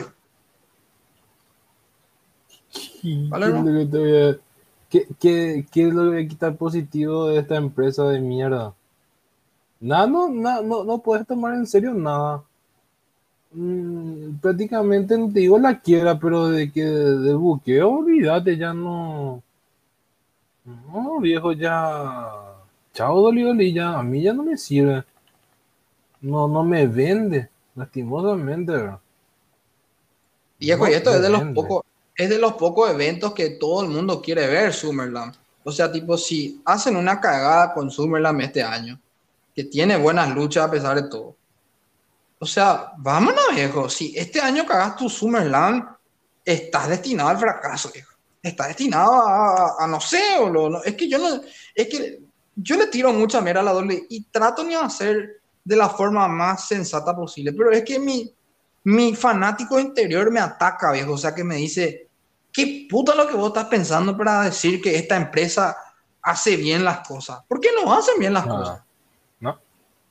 Vale, ¿Qué, ¿no? es lo que te voy a- qué- qué- qué es lo que voy a quitar positivo de esta empresa de mierda? Nada, no, na- no, no puedes tomar en serio nada. Mm, prácticamente no te digo la quiera, pero de que del buqueo, olvídate, ya no. No, viejo, ya. Chao, Dolly Dolly, ya. A mí ya no me sirve. No, no me vende, lastimosamente, ¿verdad? Viejo, No, y esto es de los pocos, es de los pocos eventos que todo el mundo quiere ver, Summerland. O sea, tipo, si hacen una cagada con Summerland este año, que tiene buenas luchas a pesar de todo. O sea, vámonos, viejo. Si este año cagas tu Summerland, estás destinado al fracaso, viejo. Estás destinado a, a- a no sé, o lo- no- es que yo no, es que yo le tiro mucha mierda a la doble y trato de hacer de la forma más sensata posible, pero es que mi, mi fanático interior me ataca, viejo. O sea, que me dice, ¿qué puta lo que vos estás pensando para decir que esta empresa hace bien las cosas? ¿Por qué no hacen bien las Ah, cosas? no.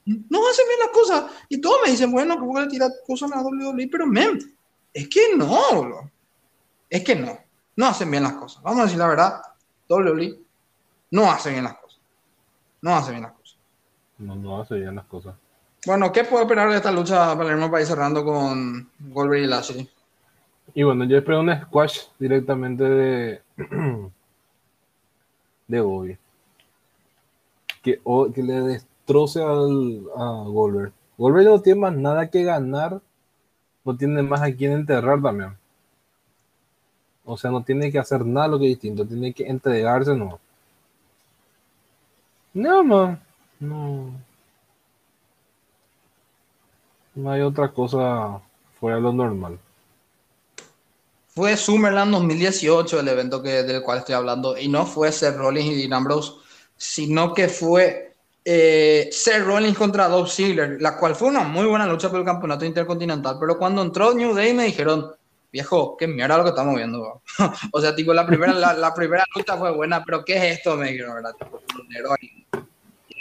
No hacen bien las cosas. Y todos me dicen, bueno, ¿cómo le tirar cosas a la WWE? Pero, men, es que no, bro. Es que no. No hacen bien las cosas. Vamos a decir la verdad. WWE no hace bien las cosas. No hace bien las cosas. No, no hace bien las cosas. Bueno, ¿qué puedo esperar de esta lucha Palermo para ir cerrando con Goldberg y Lashley? Y bueno, yo espero un squash directamente de <clears throat> de Bobby. Que, o- que le destroce al, a Goldberg. Goldberg no tiene más nada que ganar, no tiene más a quien enterrar también. O sea, no tiene que hacer nada lo que es distinto, tiene que entregarse no. No, man. No. No hay otra cosa fuera lo normal. Fue Summerland 2018 el evento que, del cual estoy hablando y no fue Seth Rollins y Dean sino que fue eh, Seth Rollins contra Dolph Ziggler, la cual fue una muy buena lucha por el campeonato intercontinental, pero cuando entró New Day me dijeron, viejo, qué mierda lo que estamos viendo. bro". <laughs> o sea, tipo, la primera, la, la primera lucha fue buena, pero ¿qué es esto? Me dijeron, ¿verdad? Tipo, ahí.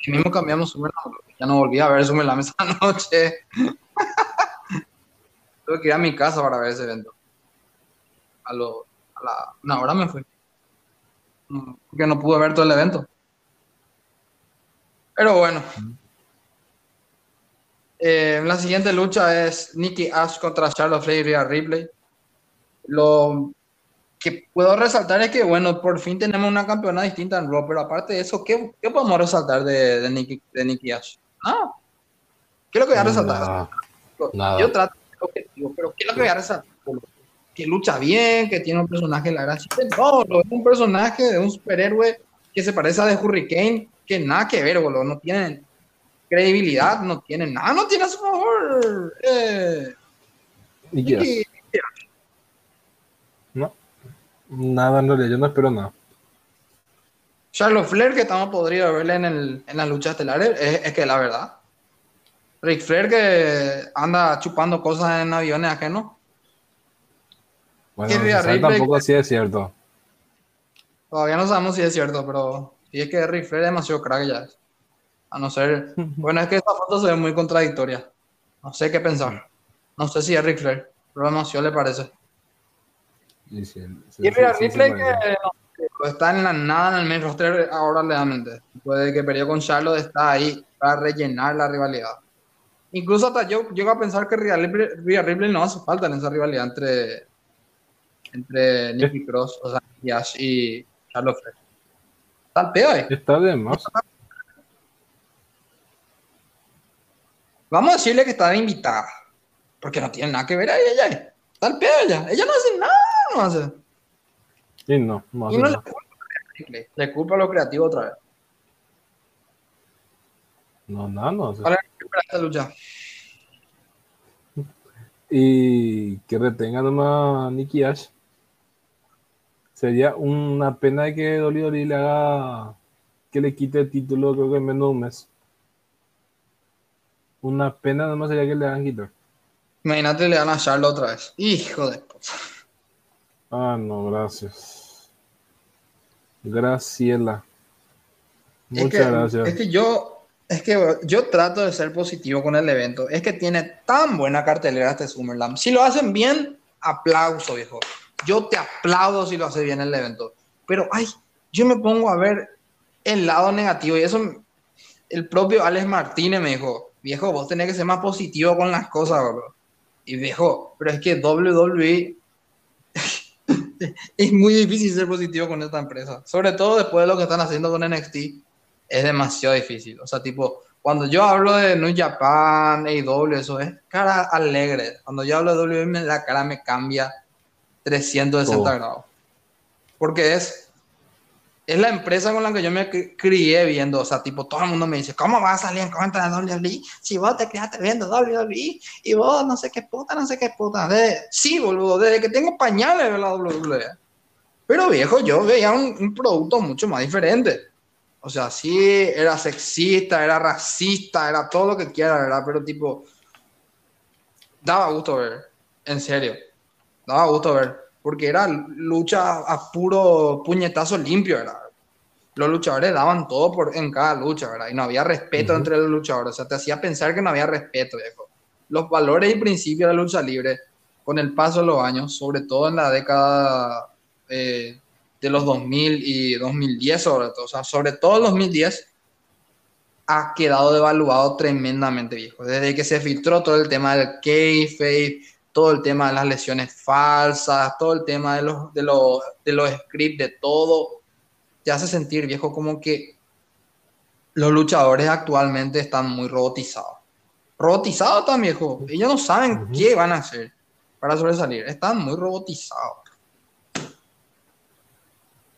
Y mismo cambiamos Summerland, ya no volví a ver Summerland esa <laughs> noche. <laughs> Tuve que ir a mi casa para ver ese evento a, lo, a la, una hora me fui. Mm, Porque no pude ver todo el evento. Pero bueno. Eh, la siguiente lucha es Nikki Ash contra Charlotte Flair y Ripley. Lo que puedo resaltar es que, bueno, por fin tenemos una campeona distinta en Raw, pero aparte de eso, ¿qué, qué podemos resaltar de, de, Nikki, de Nikki Ash? Ah, ¿qué es lo que voy a resaltar? Nada. Nada. Yo trato de ser objetivo, pero ¿qué es lo que voy a resaltar? Que lucha bien, que tiene un personaje la gran chiste. No, es un personaje de un superhéroe que se parece a The Hurricane, que nada que ver, boludo. No tienen credibilidad, no tienen nada, no tiene a su favor. Eh, ¿Y qué hace? y- No. Nada en realidad, yo no espero nada. Charlotte Flair, que estamos podridos verle en, el, en las luchas estelares, es, es que la verdad. Ric Flair, que anda chupando cosas en aviones ajenos. Bueno, Ripley- tampoco así es cierto. Todavía no sabemos si es cierto, pero si es que Ric Flair es demasiado crack ya. A no ser. <laughs> Bueno, es que esta foto se ve muy contradictoria. No sé qué pensar. No sé si es Ric Flair, pero demasiado le parece. Y Ripley que no, está en la nada en el main roster ahora realmente. Puede que perdió con Charlotte está ahí para rellenar la rivalidad. Incluso hasta yo llego a pensar que Rhea Ripley, Rhea Ripley no hace falta en esa rivalidad entre entre Nikki Cross, o sea, y Ash y Charlotte Flair. Está el pedo ahí. Está de más. Vamos a decirle que está de invitada. Porque no tiene nada que ver ahí ella. Está el pedo ella. Ella no hace nada, no hace. Y no, no Y hace no le culpa a Ripley, le culpa a lo creativo otra vez. No, nada, no hace. ¿Cuál es el para esta lucha? Y que retenga nomás a Nicky Ash. Sería una pena que Dolly Dolly le haga que le quite el título, creo que en menos de un mes. Una pena nomás sería que le hagan quitar. Imagínate le dan a Charlotte otra vez. Hijo de puta. Ah, no, gracias. Graciela. Es Muchas que, gracias. Es que yo, es que yo trato de ser positivo con el evento. Es que tiene tan buena cartelera este Summerland. Si lo hacen bien, aplauso, viejo. Yo te aplaudo si lo hace bien el evento. Pero, ay, yo me pongo a ver el lado negativo y eso el propio Alex Martínez me dijo, viejo, vos tenés que ser más positivo con las cosas, bro. Y viejo, pero es que WWE es muy difícil ser positivo con esta empresa. Sobre todo después de lo que están haciendo con NXT, es demasiado difícil. O sea, tipo, cuando yo hablo de New Japan, AEW, eso es cara alegre. Cuando yo hablo de WWE, la cara me cambia 360 Todo. grados. Porque es, es la empresa con la que yo me cri- crié viendo. O sea, tipo, todo el mundo me dice, ¿cómo vas a salir en contra de WWE si vos te criaste viendo WWE y vos no sé qué puta, no sé qué puta? De- sí, boludo, desde que tengo pañales de la WWE. Pero viejo, yo veía un, un producto mucho más diferente. O sea, sí, era sexista, era racista, era todo lo que quiera, ¿verdad? Pero tipo, daba gusto ver, en serio, daba gusto ver. Porque era lucha a puro puñetazo limpio, ¿verdad? Los luchadores daban todo por, en cada lucha, ¿verdad? Y no había respeto entre los luchadores, o sea, te hacía pensar que no había respeto, viejo. Los valores y principios de la lucha libre, con el paso de los años, sobre todo en la década eh, de los 2000 y 2010, sobre todo, o sea, sobre todo el 2010, ha quedado devaluado tremendamente, viejo. Desde que se filtró todo el tema del kayfabe, todo el tema de las lesiones falsas, todo el tema de los, de los, de los scripts, de todo, te hace sentir, viejo, como que los luchadores actualmente están muy robotizados. Robotizados también, viejo. Ellos no saben qué van a hacer para sobresalir. Están muy robotizados.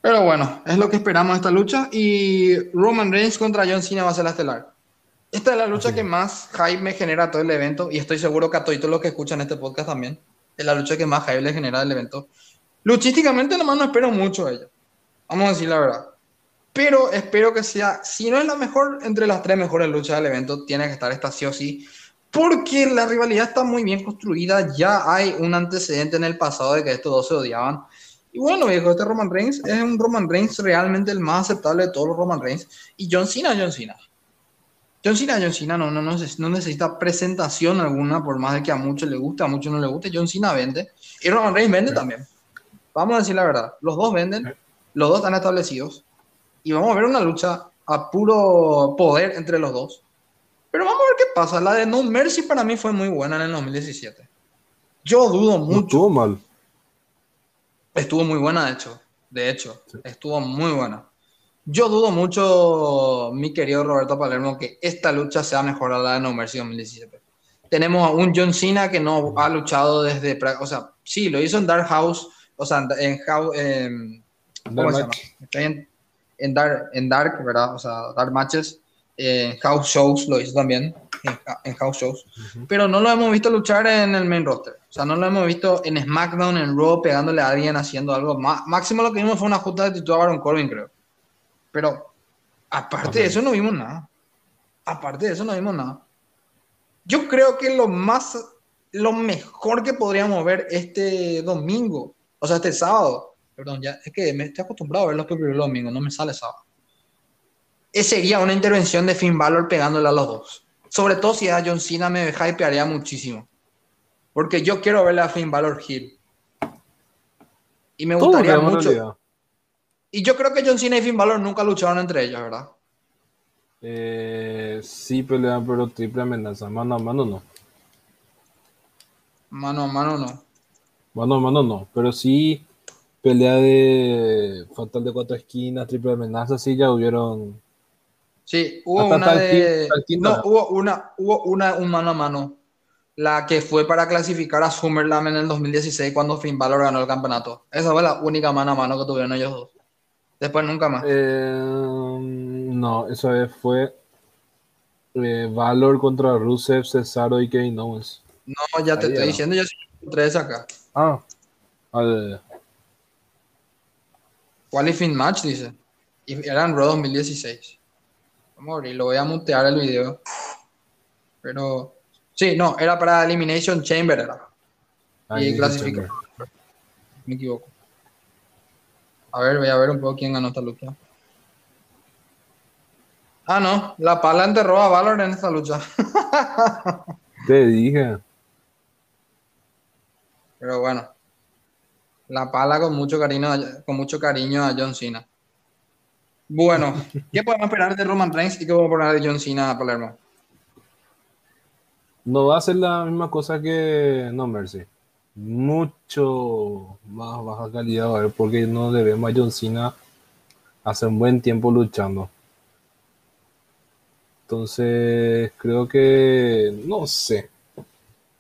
Pero bueno, es lo que esperamos de esta lucha. Y Roman Reigns contra John Cena va a ser la estelar. Esta es la lucha que más hype me genera todo el evento. Y estoy seguro que a todos los que escuchan este podcast también. Es la lucha que más hype le genera el evento. Luchísticamente nomás no espero mucho a ella. Vamos a decir la verdad. Pero espero que sea, si no es la mejor, entre las tres mejores luchas del evento, tiene que estar esta sí o sí. Porque la rivalidad está muy bien construida. Ya hay un antecedente en el pasado de que estos dos se odiaban. Y bueno, viejo, este Roman Reigns es un Roman Reigns realmente el más aceptable de todos los Roman Reigns. Y John Cena, John Cena. John Cena, John Cena no, no, no, no necesita presentación alguna, por más de que a muchos le guste, a muchos no le guste. John Cena vende. Y Roman Reigns vende también. Vamos a decir la verdad. Los dos venden, los dos están establecidos. Y vamos a ver una lucha a puro poder entre los dos. Pero vamos a ver qué pasa. La de No Mercy para mí fue muy buena en el 2017. Yo dudo mucho. No estuvo mal. Estuvo muy buena, de hecho. De hecho, estuvo muy buena. Yo dudo mucho, mi querido Roberto Palermo, que esta lucha sea mejor a la de No Mercy 2017. Tenemos a un John Cena que no ha luchado desde. O sea, sí, lo hizo en Dark House. O sea, en. en ¿Cómo se llama? En, en, Dark, en Dark, ¿verdad? O sea, Dark Matches. En House Shows lo hizo también. En, House Shows. Pero no lo hemos visto luchar en el main roster. O sea, no lo hemos visto en SmackDown, en Raw, pegándole a alguien haciendo algo. máximo lo que vimos fue una junta de título a Baron Corbin, creo. Pero aparte de eso no vimos nada. Aparte de eso no vimos nada. Yo creo que lo más, lo mejor que podríamos ver este domingo, o sea, este sábado, perdón, ya es que me estoy acostumbrado a ver los primeros domingos, no me sale sábado. Ese sería una intervención de Finn Balor pegándole a los dos. Sobre todo si a John Cena me hypearía muchísimo. Porque yo quiero verle a Finn Balor Hill. Y me gustaría mucho. Y yo creo que John Cena y Finn Balor nunca lucharon entre ellos, ¿verdad? Eh, sí pelean, pero triple amenaza. Mano a mano no. Mano a mano no. Mano a mano no. Pero sí pelea de fatal de cuatro esquinas, triple amenaza, sí ya hubieron. Sí, hubo una de. no, hubo una, hubo una un mano a mano la que fue para clasificar a Summerland en el 2016 cuando Finn Balor ganó el campeonato. Esa fue la única mano a mano que tuvieron ellos dos. Después nunca más. Eh, no, esa vez fue eh, Valor contra Rusev, Cesaro y Kevin Owens. No, ya te estoy diciendo, yo encontré esa acá. Ah, ver. Qualifying match, dice. Y era en Raw 2016. Vamos a abrir, lo voy a mutear el video. Pero Sí, no, era para Elimination Chamber, era. Y clasificar. Me equivoco. A ver, voy a ver un poco quién ganó esta lucha. Ah, no, la pala enterró a Valor en esta lucha. <laughs> Te dije. Pero bueno. La pala con mucho cariño, con mucho cariño a John Cena. Bueno, <laughs> ¿qué podemos esperar de Roman Reigns y qué podemos esperar de John Cena a Palermo? No va a ser la misma cosa que No Mercy. Mucho más baja calidad, a ver, porque no debemos a John Cena hace un buen tiempo luchando. Entonces, creo que, no sé.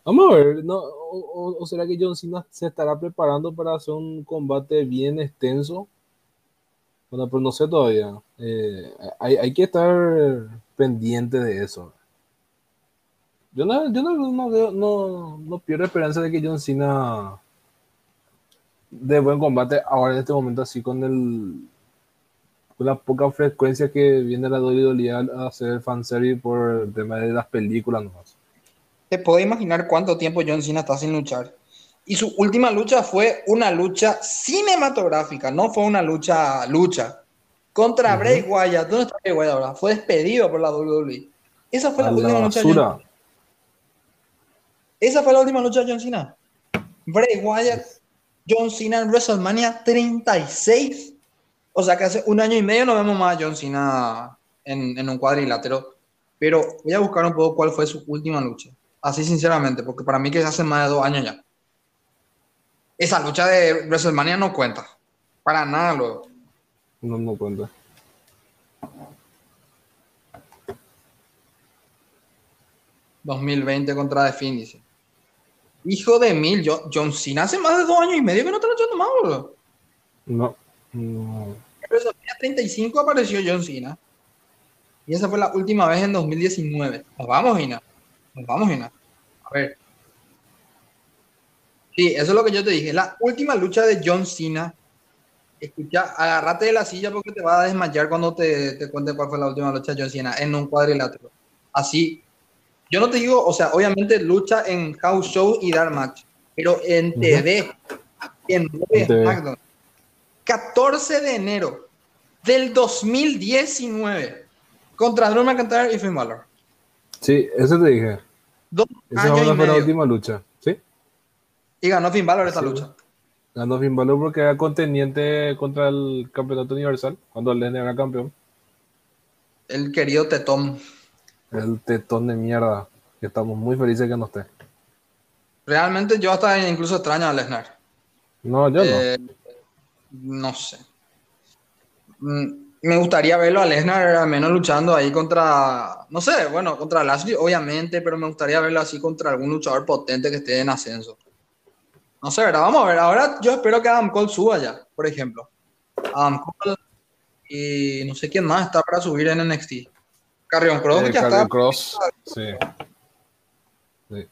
Vamos a ver, no, o, será que John Cena se estará preparando para hacer un combate bien extenso? Bueno, pues no sé todavía. Eh, hay, hay, que estar pendiente de eso. Yo no, yo no, no, no, pierdo esperanza de que John Cena de buen combate ahora en este momento así con el con la poca frecuencia que viene la WWE a hacer fanservice por el tema de las películas nomás. Te puedo imaginar cuánto tiempo John Cena está sin luchar. Y su última lucha fue una lucha cinematográfica, no fue una lucha lucha. Contra Bray Wyatt. ¿Dónde está Bray Wyatt ahora? Fue despedido por la WWE. Esa fue la, última lucha. Esa fue la última lucha de John Cena. Bray Wyatt, John Cena en WrestleMania 36. O sea que hace un año y medio no vemos más a John Cena en, en un cuadrilátero. Pero voy a buscar un poco cuál fue su última lucha. Así sinceramente, porque para mí que hace más de dos años ya. Esa lucha de WrestleMania no cuenta. Para nada luego. No, no cuenta. ...2020 contra dice. Hijo de mil, John Cena hace más de dos años y medio que no está luchando más, boludo. No, no. Pero en 35 apareció John Cena. Y esa fue la última vez en 2019. Nos vamos, Gina. Nos vamos, Gina. A ver. Sí, eso es lo que yo te dije. La última lucha de John Cena. Escucha, agárrate de la silla porque te va a desmayar cuando te, te cuente cuál fue la última lucha de John Cena en un cuadrilátero. Así. Yo no te digo, o sea, obviamente lucha en house show y dar match, pero en TV, en SmackDown. 14 de enero del 2019 contra Drew McIntyre y Finn Balor. Sí, eso te dije. Dos Esa fue la última lucha, ¿sí? Y ganó Finn Balor esta lucha. Ganó Finn Balor porque era conteniente contra el campeonato universal, cuando Lesnar era campeón. El querido Tetón. El tetón de mierda. Que estamos muy felices que no esté. Realmente yo hasta incluso extraño a Lesnar. No, yo no. Eh, no sé. Mm, me gustaría verlo a Lesnar al menos luchando ahí contra, no sé, bueno, contra Lashley obviamente, pero me gustaría verlo así contra algún luchador potente que esté en ascenso. No sé, ¿verdad? Vamos a ver. Ahora yo espero que Adam Cole suba ya, por ejemplo. Adam Cole y no sé quién más está para subir en NXT. Carrion Cross Eh, ya Carrion está. Cross, sí. Sí.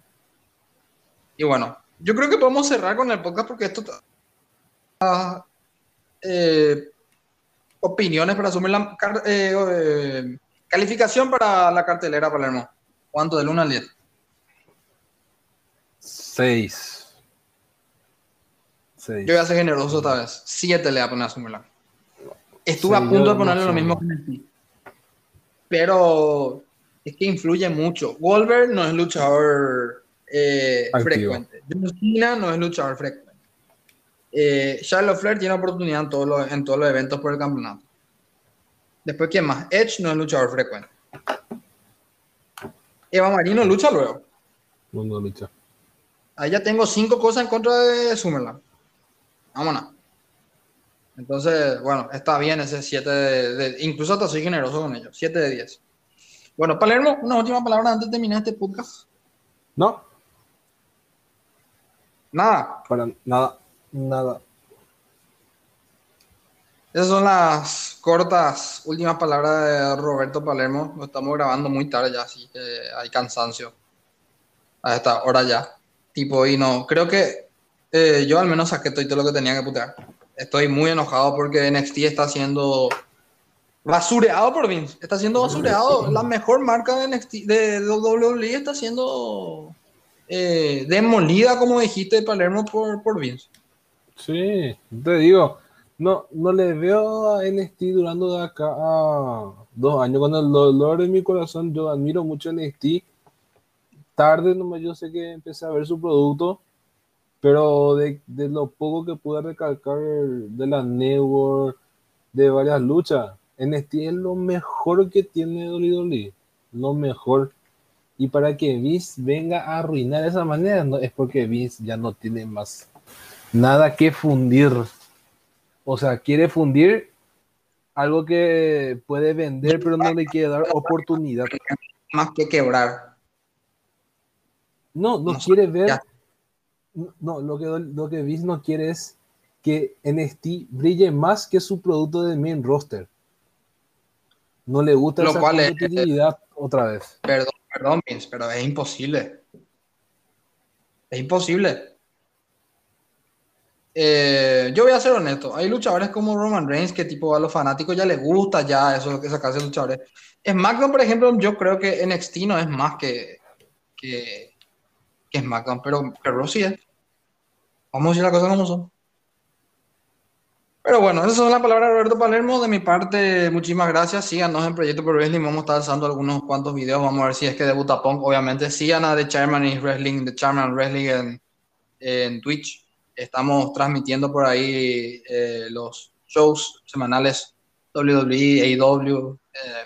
Y bueno, yo creo que podemos cerrar con el podcast porque esto está- eh, opiniones para asumir la eh, eh, calificación para la cartelera Palermo. ¿Cuánto? Del 1 al 10. Seis. Seis. Yo voy a ser generoso esta vez. 7 le voy a poner a Summerland. Estuve a punto de ponerle no lo mismo que Messi. Pero es que influye mucho. Wolver no es luchador eh, frecuente. John Cena no es luchador frecuente. Eh, Charlotte Flair tiene oportunidad en todos, los, en todos los eventos por el campeonato. Después, ¿quién más? Edge no es luchador frecuente. Eva Marino lucha luego. No, no lucha. Ahí ya tengo cinco cosas en contra de Summerland. Vámonos. Entonces, bueno, está bien ese 7 de, de- Incluso hasta soy generoso con ellos. 7 de 10. Bueno, Palermo, una última palabra antes de terminar este podcast. No, Nada. para nada. Nada. Esas son las cortas últimas palabras de Roberto Palermo. Lo estamos grabando muy tarde ya, así que hay cansancio. A esta hora ya. Tipo, y no, creo que eh, yo al menos saqué todo lo que tenía que putear. Estoy muy enojado porque NXT está siendo basureado por Vince. Está siendo basureado. La mejor marca de NXT, de WWE está siendo eh, demolida, como dijiste, Palermo, por, por Vince. Sí, te digo, no, no le veo a NXT durando de acá a dos años. Con el dolor de mi corazón, yo admiro mucho a NXT. Tarde nomás yo sé que empecé a ver su producto, pero de, de lo poco que pude recalcar de la network, de varias luchas, NXT es lo mejor que tiene WWE, lo mejor. Y para que Vince venga a arruinar de esa manera, no, es porque Vince ya no tiene más nada que fundir. O sea, quiere fundir algo que puede vender, pero no le quiere dar oportunidad. Más que quebrar. No, no quiere ver. ya. No, lo que, lo que Vince no quiere es que NXT brille más que su producto de main roster. No le gusta Lo esa cual es- competitividad otra vez. Perdón, perdón, Vince, pero es imposible. Es imposible. Eh, yo voy a ser honesto. Hay luchadores como Roman Reigns que tipo a los fanáticos ya les gusta ya eso, clase de luchadores. SmackDown, por ejemplo, yo creo que NXT no es más que, que, que SmackDown, pero que Raw sí es. Vamos a decir las cosas como son. Pero bueno, esas son las palabras de Roberto Palermo. De mi parte, muchísimas gracias. Síganos en Proyecto Pro Wrestling. Vamos a estar lanzando algunos cuantos videos. Vamos a ver si es que debuta Punk. Obviamente, sigan a The Chairman is Wrestling, The Chairman Wrestling en, Twitch. Estamos transmitiendo por ahí eh, los shows semanales WWE, AEW. Eh,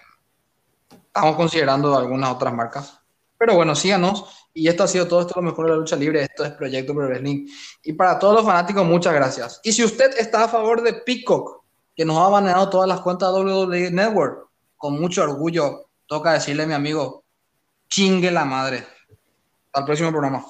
estamos considerando algunas otras marcas. Pero bueno, síganos. Y esto ha sido todo. Esto es lo mejor de la lucha libre. Esto es Proyecto Pro Wrestling. Y para todos los fanáticos, muchas gracias. Y si usted está a favor de Peacock, que nos ha baneado todas las cuentas de WWE Network, con mucho orgullo, toca decirle a mi amigo, chingue la madre. Hasta el próximo programa.